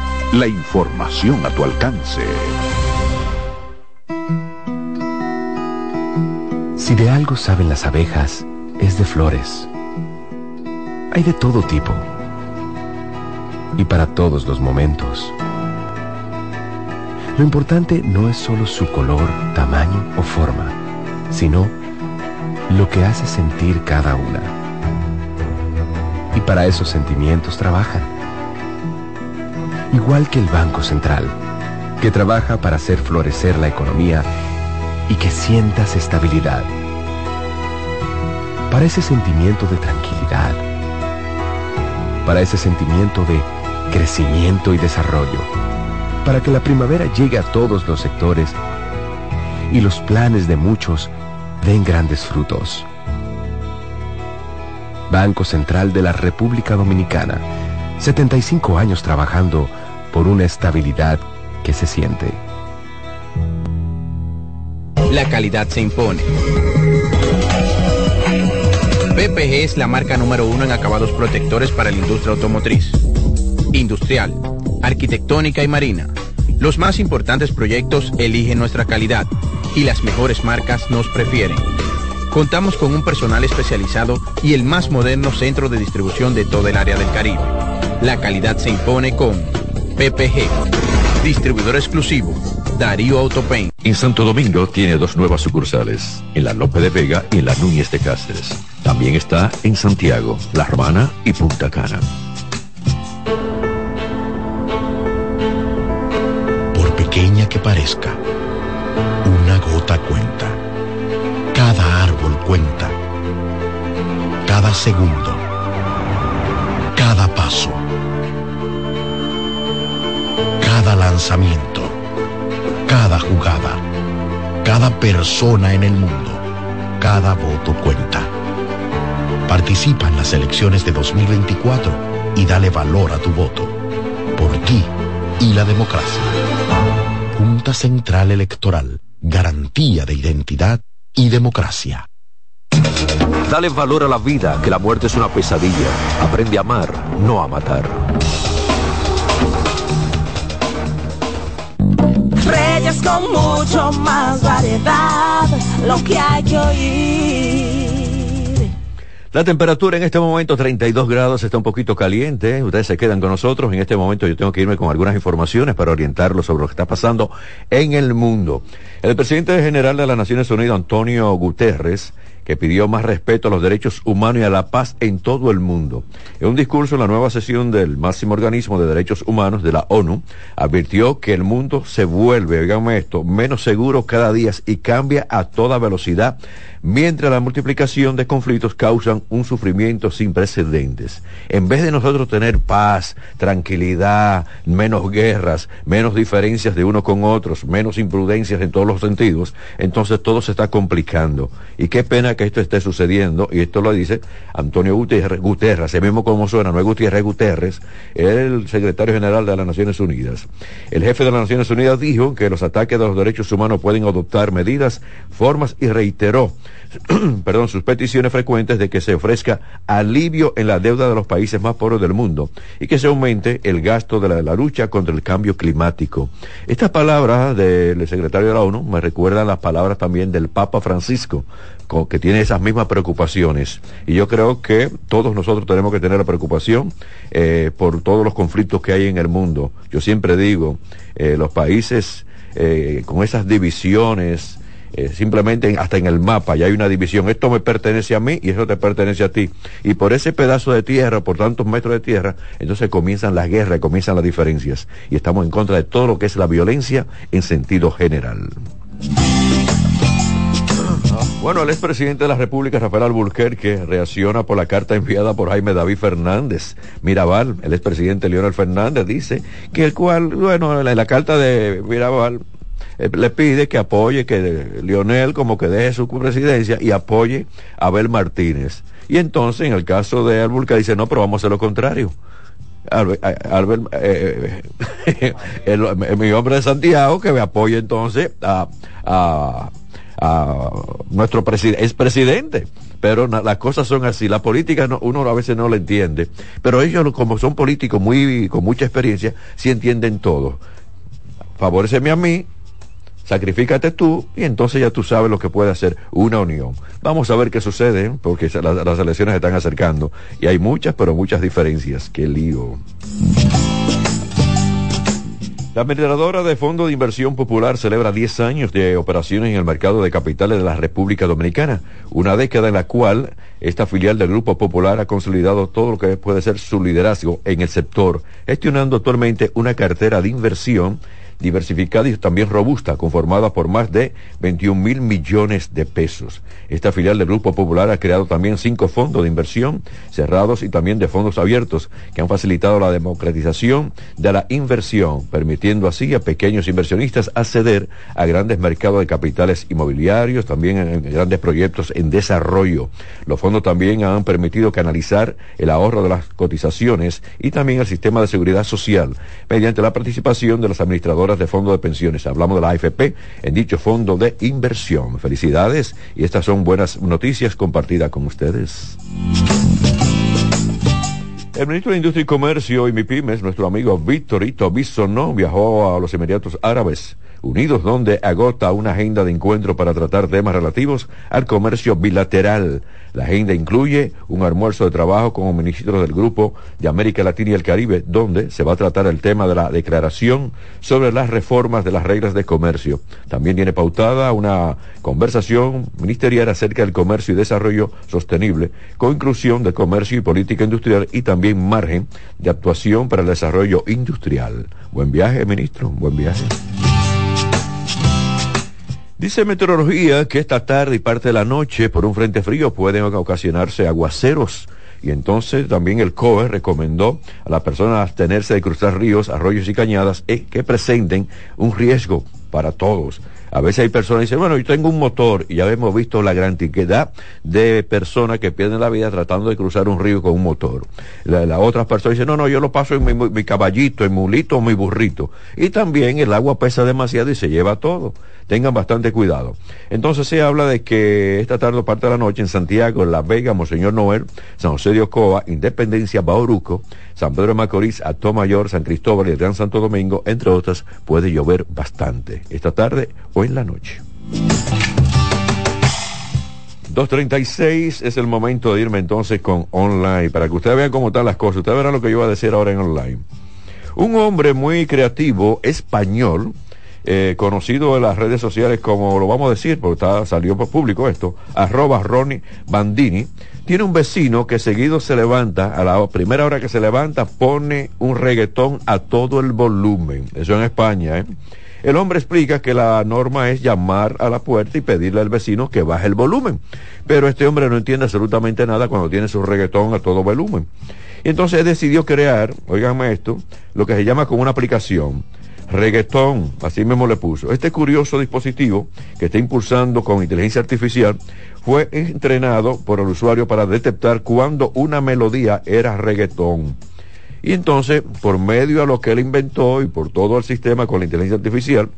La información a tu alcance. Si de algo saben las abejas, es de flores. Hay de todo tipo y para todos los momentos. Lo importante no es solo su color, tamaño o forma, sino lo que hace sentir cada una. Y para esos sentimientos trabajan. Igual que el Banco Central, que trabaja para hacer florecer la economía y que sientas estabilidad. Para ese sentimiento de tranquilidad. Para ese sentimiento de crecimiento y desarrollo. Para que la primavera llegue a todos los sectores y los planes de muchos den grandes frutos. Banco Central de la República Dominicana. 75 años trabajando por una estabilidad que se siente. La calidad se impone. PPG es la marca número uno en acabados protectores para la industria automotriz, industrial, arquitectónica y marina. Los más importantes proyectos eligen nuestra calidad y las mejores marcas nos prefieren. Contamos con un personal especializado y el más moderno centro de distribución de todo el área del Caribe. La calidad se impone con PPG, distribuidor exclusivo, Darío Autopain. En Santo Domingo tiene dos nuevas sucursales, en la Lope de Vega y en la Núñez de Cáceres. También está en Santiago, La Romana y Punta Cana. Por pequeña que parezca, una gota cuenta. Cada árbol cuenta. Cada segundo. Cada paso. Cada lanzamiento. Cada jugada. Cada persona en el mundo. Cada voto cuenta. Participa en las elecciones de 2024 y dale valor a tu voto. Por ti y la democracia. Junta Central Electoral garantía de identidad y democracia. Dale valor a la vida, que la muerte es una pesadilla. Aprende a amar, no a matar. Reyes con mucho más variedad, lo que hay que oír. La temperatura en este momento 32 grados está un poquito caliente. Ustedes se quedan con nosotros. En este momento yo tengo que irme con algunas informaciones para orientarlos sobre lo que está pasando en el mundo. El presidente general de las Naciones Unidas, Antonio Guterres, que pidió más respeto a los derechos humanos y a la paz en todo el mundo. En un discurso en la nueva sesión del máximo organismo de derechos humanos de la ONU, advirtió que el mundo se vuelve, oiganme esto, menos seguro cada día y cambia a toda velocidad mientras la multiplicación de conflictos causan un sufrimiento sin precedentes. En vez de nosotros tener paz, tranquilidad, menos guerras, menos diferencias de uno con otros, menos imprudencias en todos los sentidos, entonces todo se está complicando. Y qué pena que esto esté sucediendo, y esto lo dice Antonio Guterres, Guterres, ese mismo como suena, no es Gutiérrez Guterres, el secretario general de las Naciones Unidas. El jefe de las Naciones Unidas dijo que los ataques de los derechos humanos pueden adoptar medidas, formas y reiteró perdón, sus peticiones frecuentes de que se ofrezca alivio en la deuda de los países más pobres del mundo y que se aumente el gasto de la, la lucha contra el cambio climático. Estas palabras del secretario de la ONU me recuerdan las palabras también del Papa Francisco, que tiene esas mismas preocupaciones. Y yo creo que todos nosotros tenemos que tener la preocupación eh, por todos los conflictos que hay en el mundo. Yo siempre digo, eh, los países eh, con esas divisiones, simplemente hasta en el mapa ya hay una división. Esto me pertenece a mí y eso te pertenece a ti. Y por ese pedazo de tierra, por tantos metros de tierra, entonces comienzan las guerras, comienzan las diferencias. Y estamos en contra de todo lo que es la violencia en sentido general. Bueno, el expresidente de la República, Rafael Alburquerque, reacciona por la carta enviada por Jaime David Fernández Mirabal. El expresidente Leonel Fernández dice que el cual, bueno, en la carta de Mirabal eh, le pide que apoye, que Lionel como que deje su presidencia y apoye a Abel Martínez. Y entonces, en el caso de Alburquerque, dice, no, pero vamos a hacer lo contrario. Albert, eh, eh, mi hombre de Santiago que me apoye entonces a, a, a nuestro expresidente. Pero las cosas son así. La política no, uno a veces no la entiende. Pero ellos, como son políticos muy con mucha experiencia, sí entienden todo. Favoreceme a mí, sacrifícate tú y entonces ya tú sabes lo que puede hacer una unión. Vamos a ver qué sucede, porque las, elecciones se están acercando y hay muchas, pero muchas diferencias. Qué lío. La administradora de Fondo de Inversión Popular celebra 10 años de operaciones en el mercado de capitales de la República Dominicana, una década en la cual Esta filial del Grupo Popular ha consolidado todo lo que puede ser su liderazgo en el sector, gestionando actualmente una cartera de inversión diversificada y también robusta, conformada por más de 21 mil millones de pesos. Esta filial del Grupo Popular ha creado también cinco fondos de inversión cerrados y también de fondos abiertos que han facilitado la democratización de la inversión, permitiendo así a pequeños inversionistas acceder a grandes mercados de capitales inmobiliarios, también en grandes proyectos en desarrollo. Los fondos también han permitido canalizar el ahorro de las cotizaciones y también el sistema de seguridad social mediante la participación de los de fondo de pensiones. Hablamos de la AFP en dicho fondo de inversión. Felicidades y estas son buenas noticias compartidas con ustedes. El ministro de Industria y Comercio y MIPIMES, nuestro amigo Víctor Ito no viajó a los Emiratos Árabes Unidos, donde agota una agenda de encuentro para tratar temas relativos al comercio bilateral. La agenda incluye un almuerzo de trabajo con ministros del Grupo de América Latina y el Caribe, donde se va a tratar el tema de la declaración sobre las reformas de las reglas de comercio. También tiene pautada una conversación ministerial acerca del comercio y desarrollo sostenible, con inclusión de comercio y política industrial y también margen de actuación para el desarrollo industrial. Buen viaje, ministro. Buen viaje. Dice Meteorología que esta tarde y parte de la noche por un frente frío pueden ocasionarse aguaceros y entonces también el COE recomendó a las personas abstenerse de cruzar ríos, arroyos y cañadas eh, que presenten un riesgo para todos. A veces hay personas que dicen, bueno, yo tengo un motor y ya hemos visto la gran antigüedad de personas que pierden la vida tratando de cruzar un río con un motor. La otras personas dicen, no, no, yo lo paso en mi, mi caballito, en mulito o mi burrito. Y también el agua pesa demasiado y se lleva todo. Tengan bastante cuidado. Entonces se habla de que esta tarde o parte de la noche en Santiago, en La Vega, Monseñor Noel, San José de Ocoa, Independencia, Bauruco, San Pedro de Macorís, Acto Mayor, San Cristóbal y el Gran Santo Domingo, entre otras, puede llover bastante. Esta tarde o en la noche. 2.36 es el momento de irme entonces con online, para que ustedes vean cómo están las cosas. Ustedes verán lo que yo voy a decir ahora en online. Un hombre muy creativo, español, eh, conocido en las redes sociales como lo vamos a decir, porque está, salió por público esto, arroba Ronnie Bandini, tiene un vecino que seguido se levanta, a la primera hora que se levanta, pone un reggaetón a todo el volumen. Eso en España, ¿eh? El hombre explica que la norma es llamar a la puerta y pedirle al vecino que baje el volumen. Pero este hombre no entiende absolutamente nada cuando tiene su reggaetón a todo volumen. Y entonces decidió crear, oiganme esto, lo que se llama como una aplicación reggaetón, así mismo le puso. Este curioso dispositivo que está impulsando con inteligencia artificial fue entrenado por el usuario para detectar cuando una melodía era reggaetón. Y entonces, por medio a lo que él inventó y por todo el sistema con la inteligencia artificial,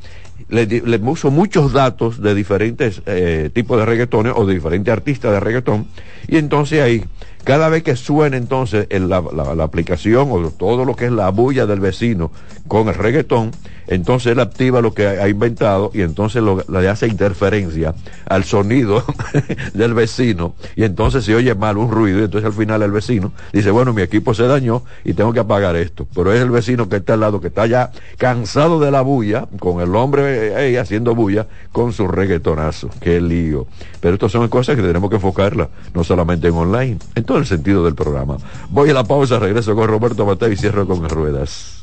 le, le puso muchos datos de diferentes eh, tipos de reggaetones o de diferentes artistas de reggaetón. Y entonces ahí cada vez que suena entonces la, la, aplicación o todo lo que es la bulla del vecino con el reggaetón, entonces él activa lo que ha inventado y entonces le hace interferencia al sonido del vecino y entonces se oye mal un ruido y entonces al final el vecino dice, bueno, mi equipo se dañó y tengo que apagar esto. Pero es el vecino que está al lado, que está ya cansado de la bulla, con el hombre ahí haciendo bulla, con su reggaetonazo. Qué lío. Pero estas son cosas que tenemos que enfocarlas, no solamente en online. Entonces, el sentido del programa. Voy a la pausa, regreso con Roberto Mateo y cierro con ruedas.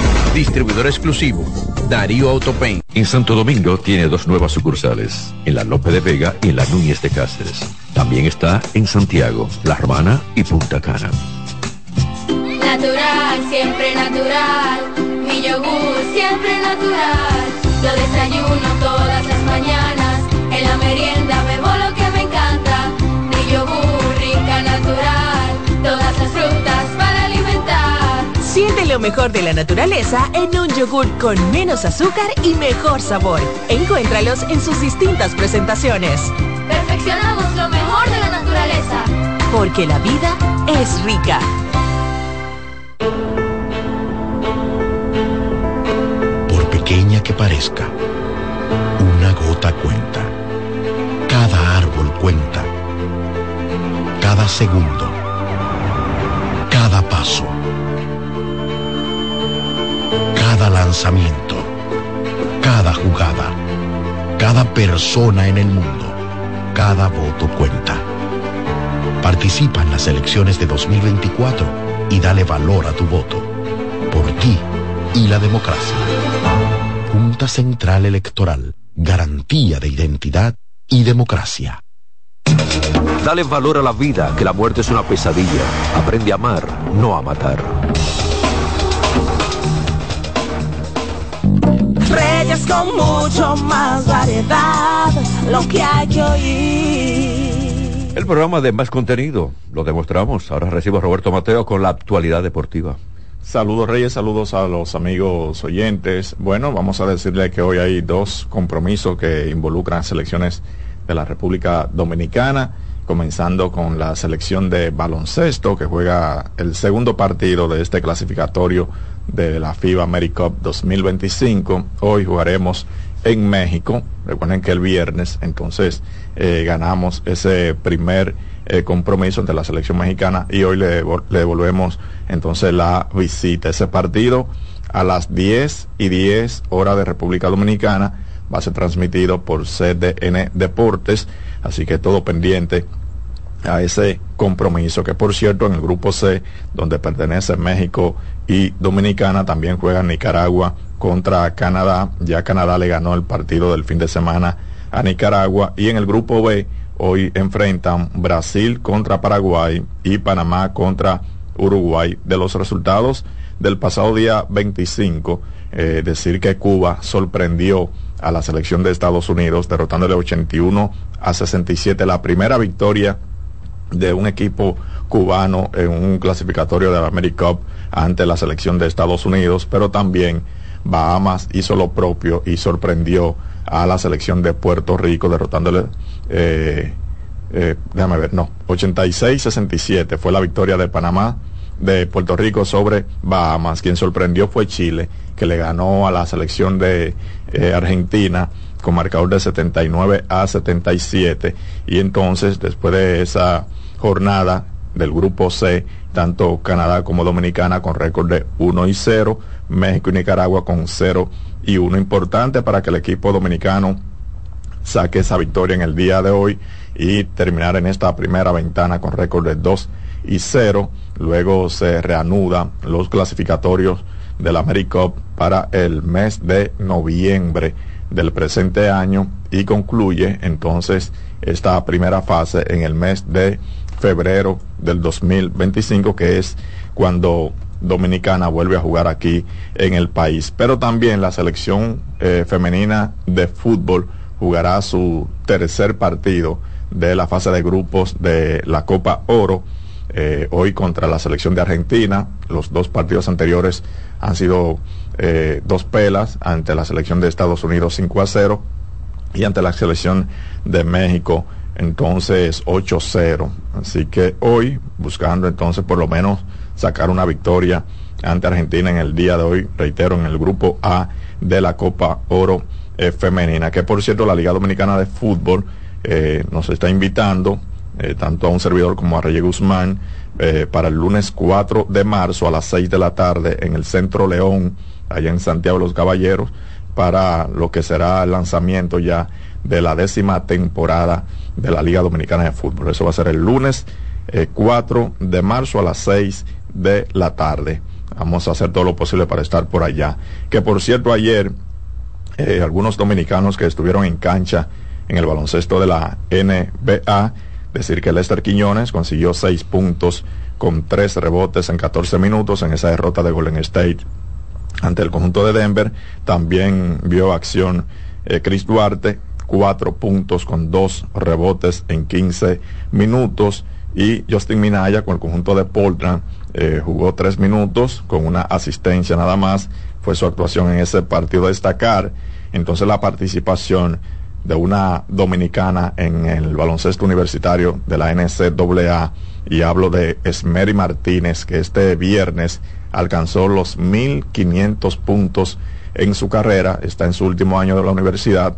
distribuidor exclusivo, Darío Autopain. En Santo Domingo tiene dos nuevas sucursales, en la Lope de Vega y en la Núñez de Cáceres También está en Santiago, La Romana y Punta Cana. Natural, siempre natural. Mi yogur, siempre natural. Lo desayuno todas las mañanas. En la merienda bebo lo que me encanta. Mi yogur, rica, natural. Todas las frutas. Siente lo mejor de la naturaleza en un yogur con menos azúcar y mejor sabor. Encuéntralos en sus distintas presentaciones. Perfeccionamos lo mejor de la naturaleza. Porque la vida es rica. Por pequeña que parezca, una gota cuenta. Cada árbol cuenta. Cada segundo. Cada paso. Cada lanzamiento. Cada jugada. Cada persona en el mundo. Cada voto cuenta. Participa en las elecciones de 2024 y dale valor a tu voto. Por ti y la democracia. Junta Central Electoral. Garantía de identidad y democracia. Dale valor a la vida, que la muerte es una pesadilla. Aprende a amar, no a matar. Con mucho más variedad, lo que hay que oír. El programa de más contenido, lo demostramos. Ahora recibo a Roberto Mateo con la actualidad deportiva. Saludos Reyes, saludos a los amigos oyentes. Bueno, vamos a decirle que hoy hay dos compromisos que involucran selecciones de la República Dominicana, comenzando con la selección de baloncesto que juega el segundo partido de este clasificatorio de la FIBA AmeriCup 2025. Hoy jugaremos en México. Recuerden que el viernes entonces eh, ganamos ese primer eh, compromiso ante la selección mexicana y hoy le, le, devolvemos entonces la visita. Ese partido a las 10 y 10 horas de República Dominicana va a ser transmitido por CDN Deportes, así que todo pendiente a ese compromiso, que por cierto en el grupo C, donde pertenece México y Dominicana, también juega Nicaragua contra Canadá. Ya Canadá le ganó el partido del fin de semana a Nicaragua. Y en el grupo B, hoy enfrentan Brasil contra Paraguay y Panamá contra Uruguay. De los resultados del pasado día 25, eh, decir que Cuba sorprendió a la selección de Estados Unidos, derrotándole 81 a 67, la primera victoria de un equipo cubano en un clasificatorio de la AmeriCup ante la selección de Estados Unidos, pero también Bahamas hizo lo propio y sorprendió a la selección de Puerto Rico derrotándole, eh, eh, déjame ver, no, 86-67 fue la victoria de Panamá de Puerto Rico sobre Bahamas. Quien sorprendió fue Chile, que le ganó a la selección de eh, Argentina con marcador de 79 a 77. Y entonces, después de esa jornada del grupo C, tanto Canadá como Dominicana con récord de 1 y 0, México y Nicaragua con 0 y 1. Importante para que el equipo dominicano saque esa victoria en el día de hoy y terminar en esta primera ventana con récord de 2 y 0. Luego se reanuda los clasificatorios del AmeriCup para el mes de noviembre del presente año y concluye entonces esta primera fase en el mes de febrero del 2025, que es cuando Dominicana vuelve a jugar aquí en el país. Pero también la selección eh, femenina de fútbol jugará su tercer partido de la fase de grupos de la Copa Oro. Eh, hoy contra la selección de Argentina. Los dos partidos anteriores han sido eh, dos pelas ante la selección de Estados Unidos 5 a 0 y ante la selección de México entonces 8-0. Así que hoy, buscando entonces por lo menos sacar una victoria ante Argentina en el día de hoy, reitero, en el grupo A de la Copa Oro eh, Femenina, que por cierto la Liga Dominicana de Fútbol nos está invitando, eh, tanto a un servidor como a Reyes Guzmán, para el lunes 4 de marzo a las 6 de la tarde en el Centro León, allá en Santiago de los Caballeros, para lo que será el lanzamiento ya de la décima temporada de la Liga Dominicana de Fútbol. Eso va a ser el lunes 4 eh, de marzo a las 6 de la tarde. Vamos a hacer todo lo posible para estar por allá. Que por cierto, ayer eh, algunos dominicanos que estuvieron en cancha en el baloncesto de la NBA Decir que Lester Quiñones consiguió seis puntos con tres rebotes en 14 minutos en esa derrota de Golden State ante el conjunto de Denver. También vio acción eh, Chris Duarte, cuatro puntos con dos rebotes en 15 minutos. Y Justin Minaya con el conjunto de Portland eh, jugó tres minutos con una asistencia nada más. Fue su actuación en ese partido a destacar. Entonces la participación de una dominicana en el baloncesto universitario de la NCAA y hablo de Esmeri Martínez que este viernes alcanzó los 1.500 puntos en su carrera, está en su último año de la universidad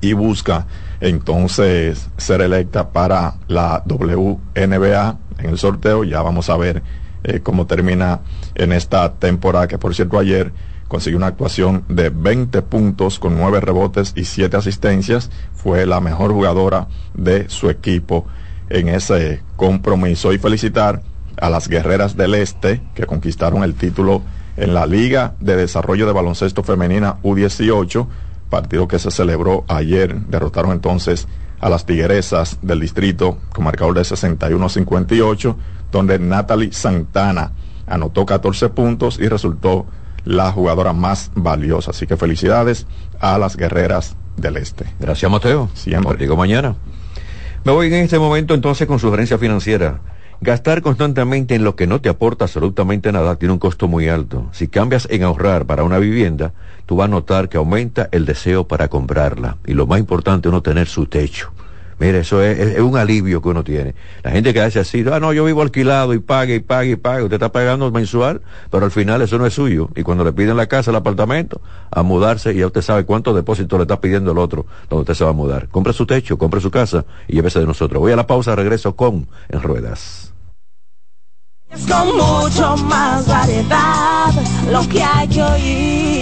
y busca entonces ser electa para la WNBA en el sorteo. Ya vamos a ver eh, cómo termina en esta temporada, que por cierto ayer consiguió una actuación de 20 puntos con 9 rebotes y 7 asistencias. Fue la mejor jugadora de su equipo en ese compromiso. Y felicitar a las guerreras del Este que conquistaron el título en la Liga de Desarrollo de Baloncesto Femenina U18, partido que se celebró ayer. Derrotaron entonces a las Tigueresas del distrito con marcador de 61-58, donde Natalie Santana anotó 14 puntos y resultó la jugadora más valiosa. Así que felicidades a las guerreras del Este. Gracias, Mateo. Siempre. Digo mañana. Me voy en este momento entonces con sugerencia financiera. Gastar constantemente en lo que no te aporta absolutamente nada tiene un costo muy alto. Si cambias en ahorrar para una vivienda, tú vas a notar que aumenta el deseo para comprarla. Y lo más importante, uno tener su techo. Mire, eso es, un alivio que uno tiene. La gente que hace así, ah, no, yo vivo alquilado y pague y pague y pague. Usted está pagando mensual, pero al final eso no es suyo. Y cuando le piden la casa, el apartamento, a mudarse, ya usted sabe cuánto depósito le está pidiendo el otro, donde usted se va a mudar. Compre su techo, compre su casa y llévese de nosotros. Voy a la pausa, regreso con En Ruedas. con mucho más variedad, lo que hay que oír.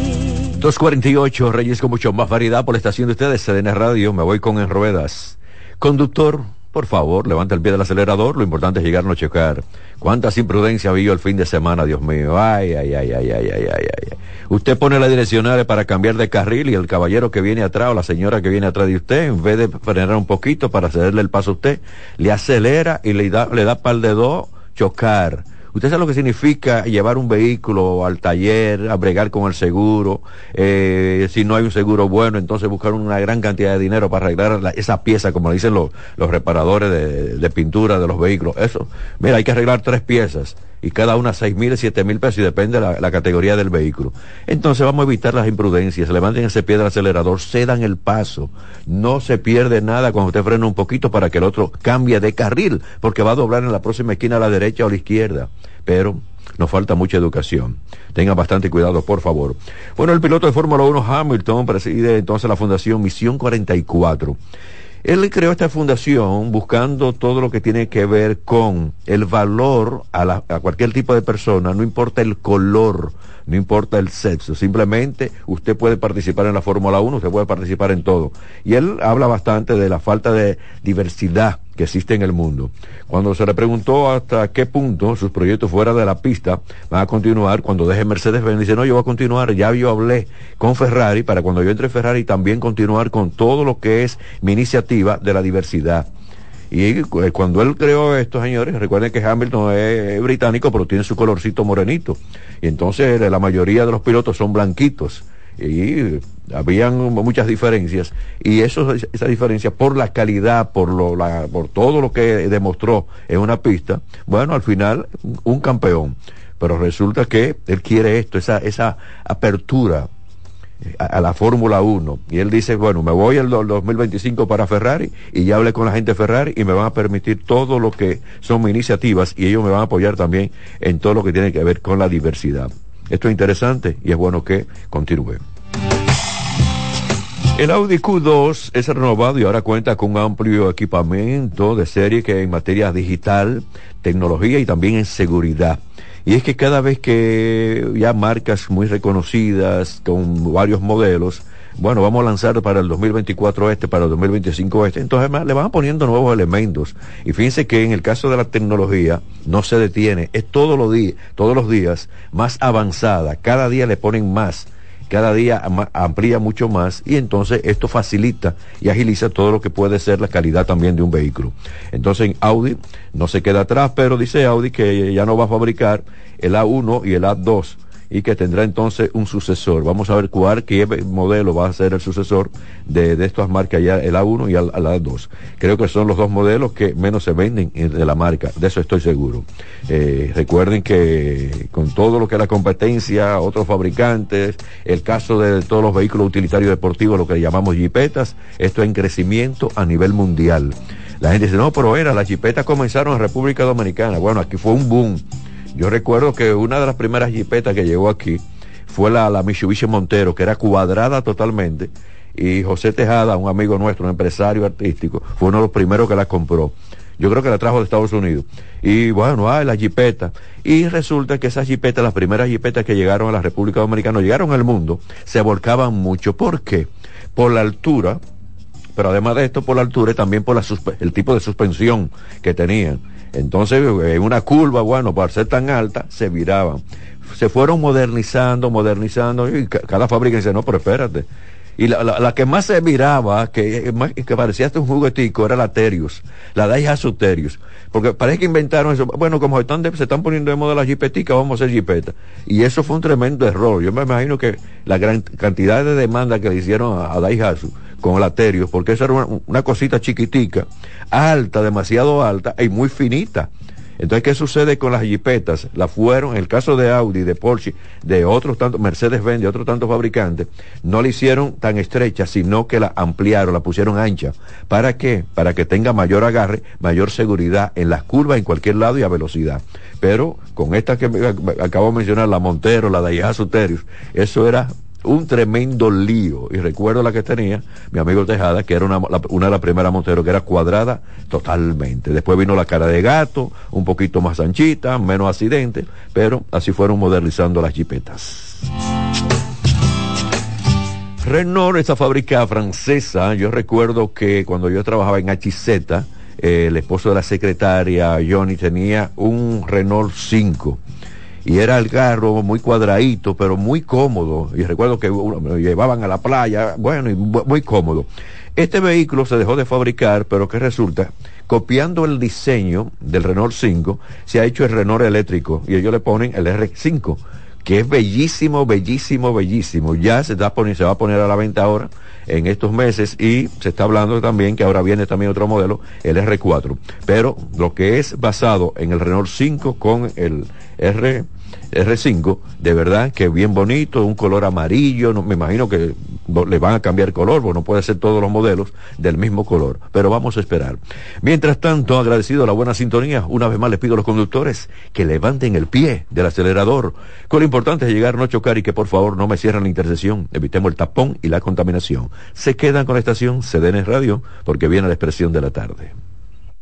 248 Reyes con mucho más variedad por la estación de ustedes, CDN Radio. Me voy con en ruedas. Conductor, por favor, levanta el pie del acelerador. Lo importante es llegar a no chocar. ¿Cuántas imprudencias vio el fin de semana, Dios mío? Ay, ay, ay, ay, ay, ay, ay, ay. Usted pone la direccionales para cambiar de carril y el caballero que viene atrás o la señora que viene atrás de usted, en vez de frenar un poquito para cederle el paso a usted, le acelera y le da, le da par de dos, chocar Usted sabe lo que significa llevar un vehículo al taller, a bregar con el seguro. Eh, si no hay un seguro bueno, entonces buscar una gran cantidad de dinero para arreglar esa pieza, como dicen los, los reparadores de, pintura de los vehículos. Eso, mira, hay que arreglar tres piezas y cada una seis mil, siete mil pesos y depende de la, categoría del vehículo. Entonces vamos a evitar las imprudencias, levanten ese pie del acelerador, cedan el paso, no se pierde nada cuando usted frena un poquito para que el otro cambie de carril, porque va a doblar en la próxima esquina a la derecha o a la izquierda. Pero nos falta mucha educación. Tengan bastante cuidado, por favor. Bueno, el piloto de Fórmula 1 Hamilton preside entonces la Fundación Misión 44 Él creó esta fundación buscando todo lo que tiene que ver con el valor a, a, cualquier tipo de persona, no importa el color, no importa el sexo, simplemente usted puede participar en la Fórmula 1, usted puede participar en todo. Y él habla bastante de la falta de diversidad que existe en el mundo. Cuando se le preguntó hasta qué punto sus proyectos fuera de la pista van a continuar, cuando deje Mercedes-Benz, dice, no, yo voy a continuar, ya yo hablé con Ferrari para cuando yo entre Ferrari también continuar con todo lo que es mi iniciativa de la diversidad. Y eh, cuando él creó esto, señores, recuerden que Hamilton es británico, pero tiene su colorcito morenito. Y entonces la mayoría de los pilotos son blanquitos. Y habían muchas diferencias. Y eso, esa diferencia por la calidad, por, lo, la, por todo lo que demostró en una pista, bueno, al final un campeón. Pero resulta que él quiere esto, esa, esa apertura a, la Fórmula 1. Y él dice, bueno, me voy el 2025 para Ferrari y ya hablé con la gente de Ferrari y me van a permitir todo lo que son mis iniciativas y ellos me van a apoyar también en todo lo que tiene que ver con la diversidad. Esto es interesante y es bueno que continúe. El Audi Q2 es renovado y ahora cuenta con un amplio equipamiento de serie que en materia digital, tecnología y también en seguridad. Y es que cada vez que ya marcas muy reconocidas con varios modelos, bueno, vamos a lanzar para el 2024 este, para el 2025 este, entonces le van poniendo nuevos elementos. Y fíjense que en el caso de la tecnología no se detiene, es todos los días, todos los días más avanzada, cada día le ponen más cada día amplía mucho más y entonces esto facilita y agiliza todo lo que puede ser la calidad también de un vehículo. Entonces en Audi no se queda atrás, pero dice Audi que ya no va a fabricar el A1 y el A2 y que tendrá entonces un sucesor. Vamos a ver cuál, qué modelo va a ser el sucesor de, de estas marcas ya, el A1 y el, A2. Creo que son los dos modelos que menos se venden de la marca, de eso estoy seguro. Eh, recuerden que con todo lo que es la competencia, otros fabricantes, el caso de todos los vehículos utilitarios deportivos, lo que llamamos jipetas, esto es en crecimiento a nivel mundial. La gente dice, no, pero era, las jipetas comenzaron en República Dominicana. Bueno, aquí fue un boom yo recuerdo que una de las primeras jipetas que llegó aquí fue la, la Mitsubishi Montero, que era cuadrada totalmente, y José Tejada, un amigo nuestro, un empresario artístico, fue uno de los primeros que la compró. Yo creo que la trajo de Estados Unidos. Y bueno, ah, la jipeta. Y resulta que esas jipetas, las primeras jipetas que llegaron a la República Dominicana, llegaron al mundo, se volcaban mucho. ¿Por qué? Por la altura, pero además de esto, por la altura y también por la el tipo de suspensión que tenían. Entonces, en una curva, bueno, para ser tan alta, se viraban. Se fueron modernizando, modernizando, y cada fábrica dice, no, pero espérate. Y la, que más se viraba, que, que parecía hasta un juguetico, era la Terius, la Daihatsu Terius. Porque parece que inventaron eso. Bueno, como están se están poniendo de moda las jipeticas, vamos a hacer jipeta. Y eso fue un tremendo error. Yo me imagino que la gran cantidad de demanda que le hicieron a, a Daihatsu con el Aterios, porque esa era una, cosita chiquitica, alta, demasiado alta y muy finita. Entonces, ¿qué sucede con las jipetas? La fueron, en el caso de Audi, de Porsche, de otros tantos, Mercedes-Benz, de otros tantos fabricantes, no la hicieron tan estrecha, sino que la ampliaron, la pusieron ancha. ¿Para qué? Para que tenga mayor agarre, mayor seguridad en las curvas, en cualquier lado y a velocidad. Pero con esta que acabo de mencionar, la Montero, la Daihatsu Terios, eso era un tremendo lío. Y recuerdo la que tenía mi amigo Tejada, que era una, una de las primeras Montero, que era cuadrada totalmente. Después vino la cara de gato, un poquito más anchita, menos accidente, pero así fueron modernizando las jipetas. Renault, esa fábrica francesa, yo recuerdo que cuando yo trabajaba en HZ, eh, el esposo de la secretaria, Johnny, tenía un Renault 5 y era el carro muy cuadradito, pero muy cómodo. Y recuerdo que me llevaban a la playa, bueno, y muy cómodo. Este vehículo se dejó de fabricar, pero que resulta, copiando el diseño del Renault 5, se ha hecho el Renault eléctrico y ellos le ponen el R5, que es bellísimo, bellísimo, bellísimo. Ya se, está poniendo, se va a poner a la venta ahora en estos meses y se está hablando también que ahora viene también otro modelo, el R4. Pero lo que es basado en el Renault 5 con el R, R5, de verdad que bien bonito, un color amarillo, no, me imagino que le van a cambiar color, porque no puede ser todos los modelos del mismo color, pero vamos a esperar. Mientras tanto, agradecido la buena sintonía, una vez más les pido a los conductores que levanten el pie del acelerador, con lo importante es llegar, no chocar y que por favor no me cierren la intersección, evitemos el tapón y la contaminación. Se quedan con la estación CDN Radio, porque viene la expresión de la tarde.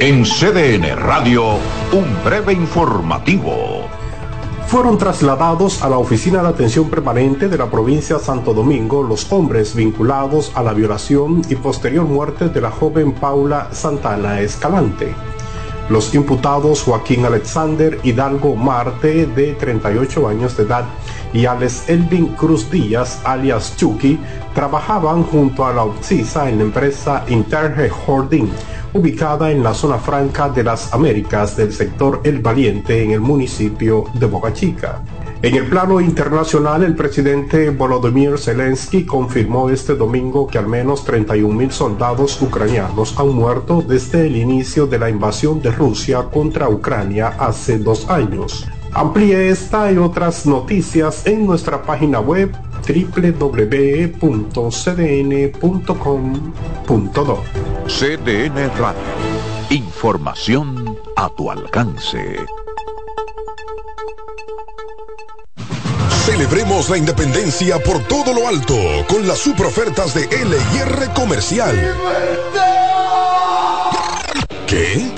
En CDN Radio, un breve informativo. Fueron trasladados a la Oficina de Atención Permanente de la provincia de Santo Domingo los hombres vinculados a la violación y posterior muerte de la joven Paula Santana Escalante. Los imputados Joaquín Alexander Hidalgo Marte, de 38 años de edad, y Alex Elvin Cruz Díaz, alias Chucky, trabajaban junto a la Oxisa en la empresa Interge Holding ubicada en la zona franca de las Américas del sector El Valiente en el municipio de Boca Chica. En el plano internacional, el presidente Volodymyr Zelensky confirmó este domingo que al menos 31.000 soldados ucranianos han muerto desde el inicio de la invasión de Rusia contra Ucrania hace dos años. Amplíe esta y otras noticias en nuestra página web www.cdn.com.do. CDN Radio. Información a tu alcance. Celebremos la independencia por todo lo alto con las super ofertas de LIR Comercial. ¿Qué?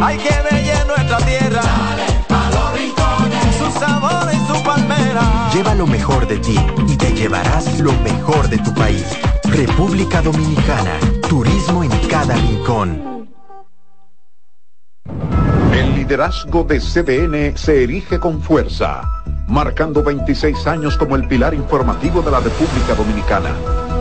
hay que ver nuestra tierra. Dale pa los rincones, su sabor y su palmera. Lleva lo mejor de ti y te llevarás lo mejor de tu país. República Dominicana, turismo en cada rincón. El liderazgo de CDN se erige con fuerza, marcando 26 años como el pilar informativo de la República Dominicana.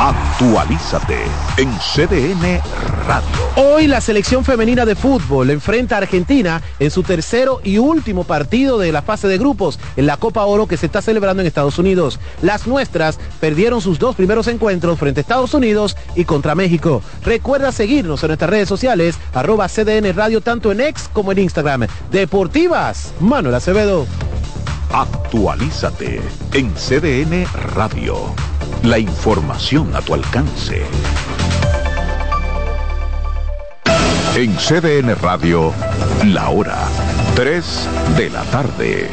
Actualízate en CDN Radio. Hoy la selección femenina de fútbol enfrenta a Argentina en su tercero y último partido de la fase de grupos en la Copa Oro que se está celebrando en Estados Unidos. Las nuestras perdieron sus dos primeros encuentros frente a Estados Unidos y contra México. Recuerda seguirnos en nuestras redes sociales, arroba CDN Radio, tanto en X como en Instagram. Deportivas, Manuel Acevedo. Actualízate en CDN Radio. La información a tu alcance. En CDN Radio, la hora 3 de la tarde.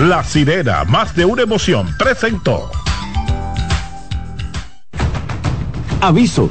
La sirena, más de una emoción, presentó. Aviso,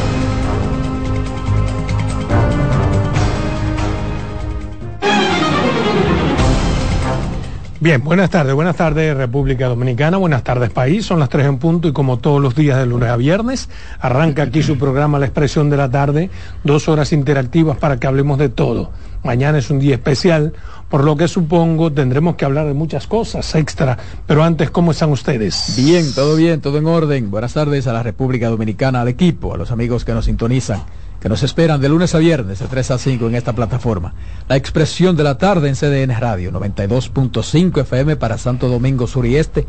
Bien, buenas tardes, buenas tardes República Dominicana, buenas tardes país, son las tres en punto y como todos los días de lunes a viernes, arranca aquí su programa La Expresión de la Tarde, dos horas interactivas para que hablemos de todo. Mañana es un día especial, por lo que supongo tendremos que hablar de muchas cosas extra, pero antes, ¿cómo están ustedes? Bien, todo bien, todo en orden. Buenas tardes a la República Dominicana, al equipo, a los amigos que nos sintonizan que nos esperan de lunes a viernes de 3 a 5 en esta plataforma. La expresión de la tarde en CDN Radio, 92.5 FM para Santo Domingo Sur y Este,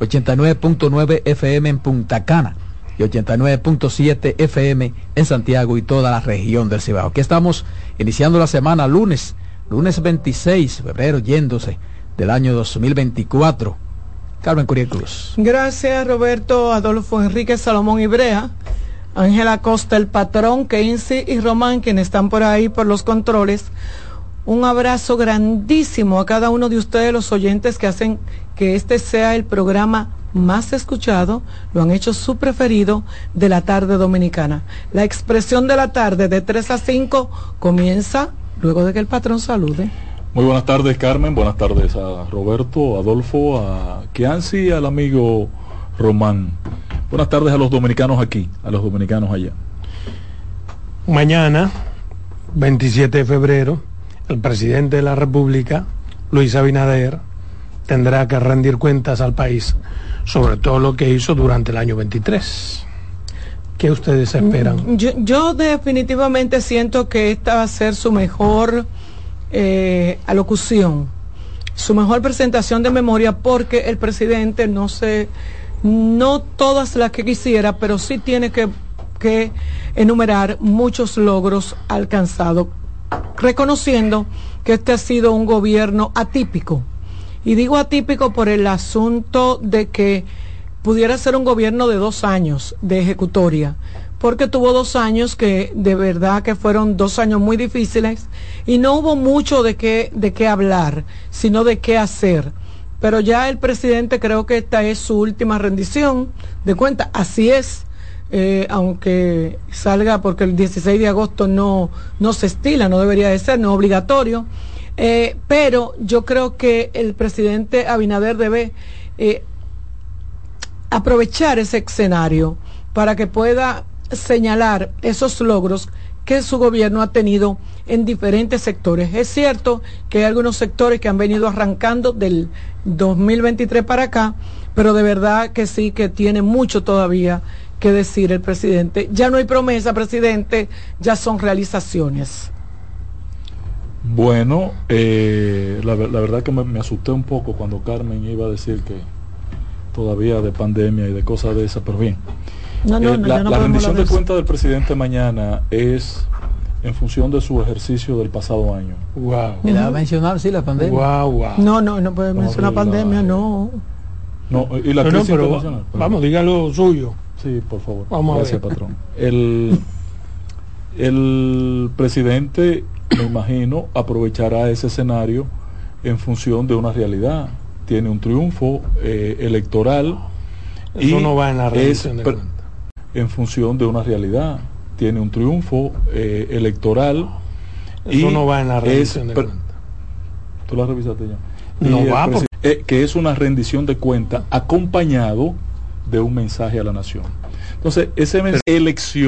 89.9 FM en Punta Cana y 89.7 FM en Santiago y toda la región del Cibao. Aquí estamos iniciando la semana lunes, lunes 26 de febrero, yéndose del año 2024. Carmen Curiel Cruz. Gracias Roberto Adolfo Enrique Salomón Ibrea Ángela Costa, el patrón, Keynes y Román, quienes están por ahí por los controles. Un abrazo grandísimo a cada uno de ustedes, los oyentes que hacen que este sea el programa más escuchado, lo han hecho su preferido de la tarde dominicana. La expresión de la tarde de 3 a 5 comienza luego de que el patrón salude. Muy buenas tardes Carmen, buenas tardes a Roberto, Adolfo, a Kianci y al amigo Román. Buenas tardes a los dominicanos aquí, a los dominicanos allá. Mañana, 27 de febrero, el presidente de la República, Luis Abinader, tendrá que rendir cuentas al país sobre todo lo que hizo durante el año 23. ¿Qué ustedes esperan? Yo, definitivamente siento que esta va a ser su mejor eh, alocución, su mejor presentación de memoria, porque el presidente no se no todas las que quisiera, pero sí tiene que, enumerar muchos logros alcanzados, reconociendo que este ha sido un gobierno atípico. Y digo atípico por el asunto de que pudiera ser un gobierno de dos años de ejecutoria, porque tuvo dos años que de verdad que fueron dos años muy difíciles y no hubo mucho de qué, de qué hablar, sino de qué hacer pero ya el presidente creo que esta es su última rendición de cuenta. Así es, eh, aunque salga porque el 16 de agosto no, no se estila, no debería de ser, no es obligatorio. Eh, pero yo creo que el presidente Abinader debe eh, aprovechar ese escenario para que pueda señalar esos logros que su gobierno ha tenido en diferentes sectores. Es cierto que hay algunos sectores que han venido arrancando del 2023 para acá, pero de verdad que sí que tiene mucho todavía que decir el presidente. Ya no hay promesa, presidente, ya son realizaciones. Bueno, eh, la, verdad que me, me, asusté un poco cuando Carmen iba a decir que todavía de pandemia y de cosas de esas, pero bien. No, no, eh, no, la, no la rendición de eso. cuentas del presidente mañana es en función de su ejercicio del pasado año. Wow. ¿Me la va a mencionar, sí, la pandemia? Wow, wow. No, no, no puede mencionar a la- pandemia, no. No, y la crisis pero internacional. va- vamos, diga lo suyo. Sí, por favor. Vamos a Gracias, ver. patrón. El, el presidente, me imagino, aprovechará ese escenario en función de una realidad. Tiene un triunfo eh, electoral. Eso y no va en la es rendición de cuentas. En función de una realidad. Tiene un triunfo eh, electoral. Eso y no va en la es rendición de cuentas. ¿Tú la revisaste ya? No va, porque- eh, que es una rendición de cuenta acompañado de un mensaje a la nación. Entonces, mensaje elección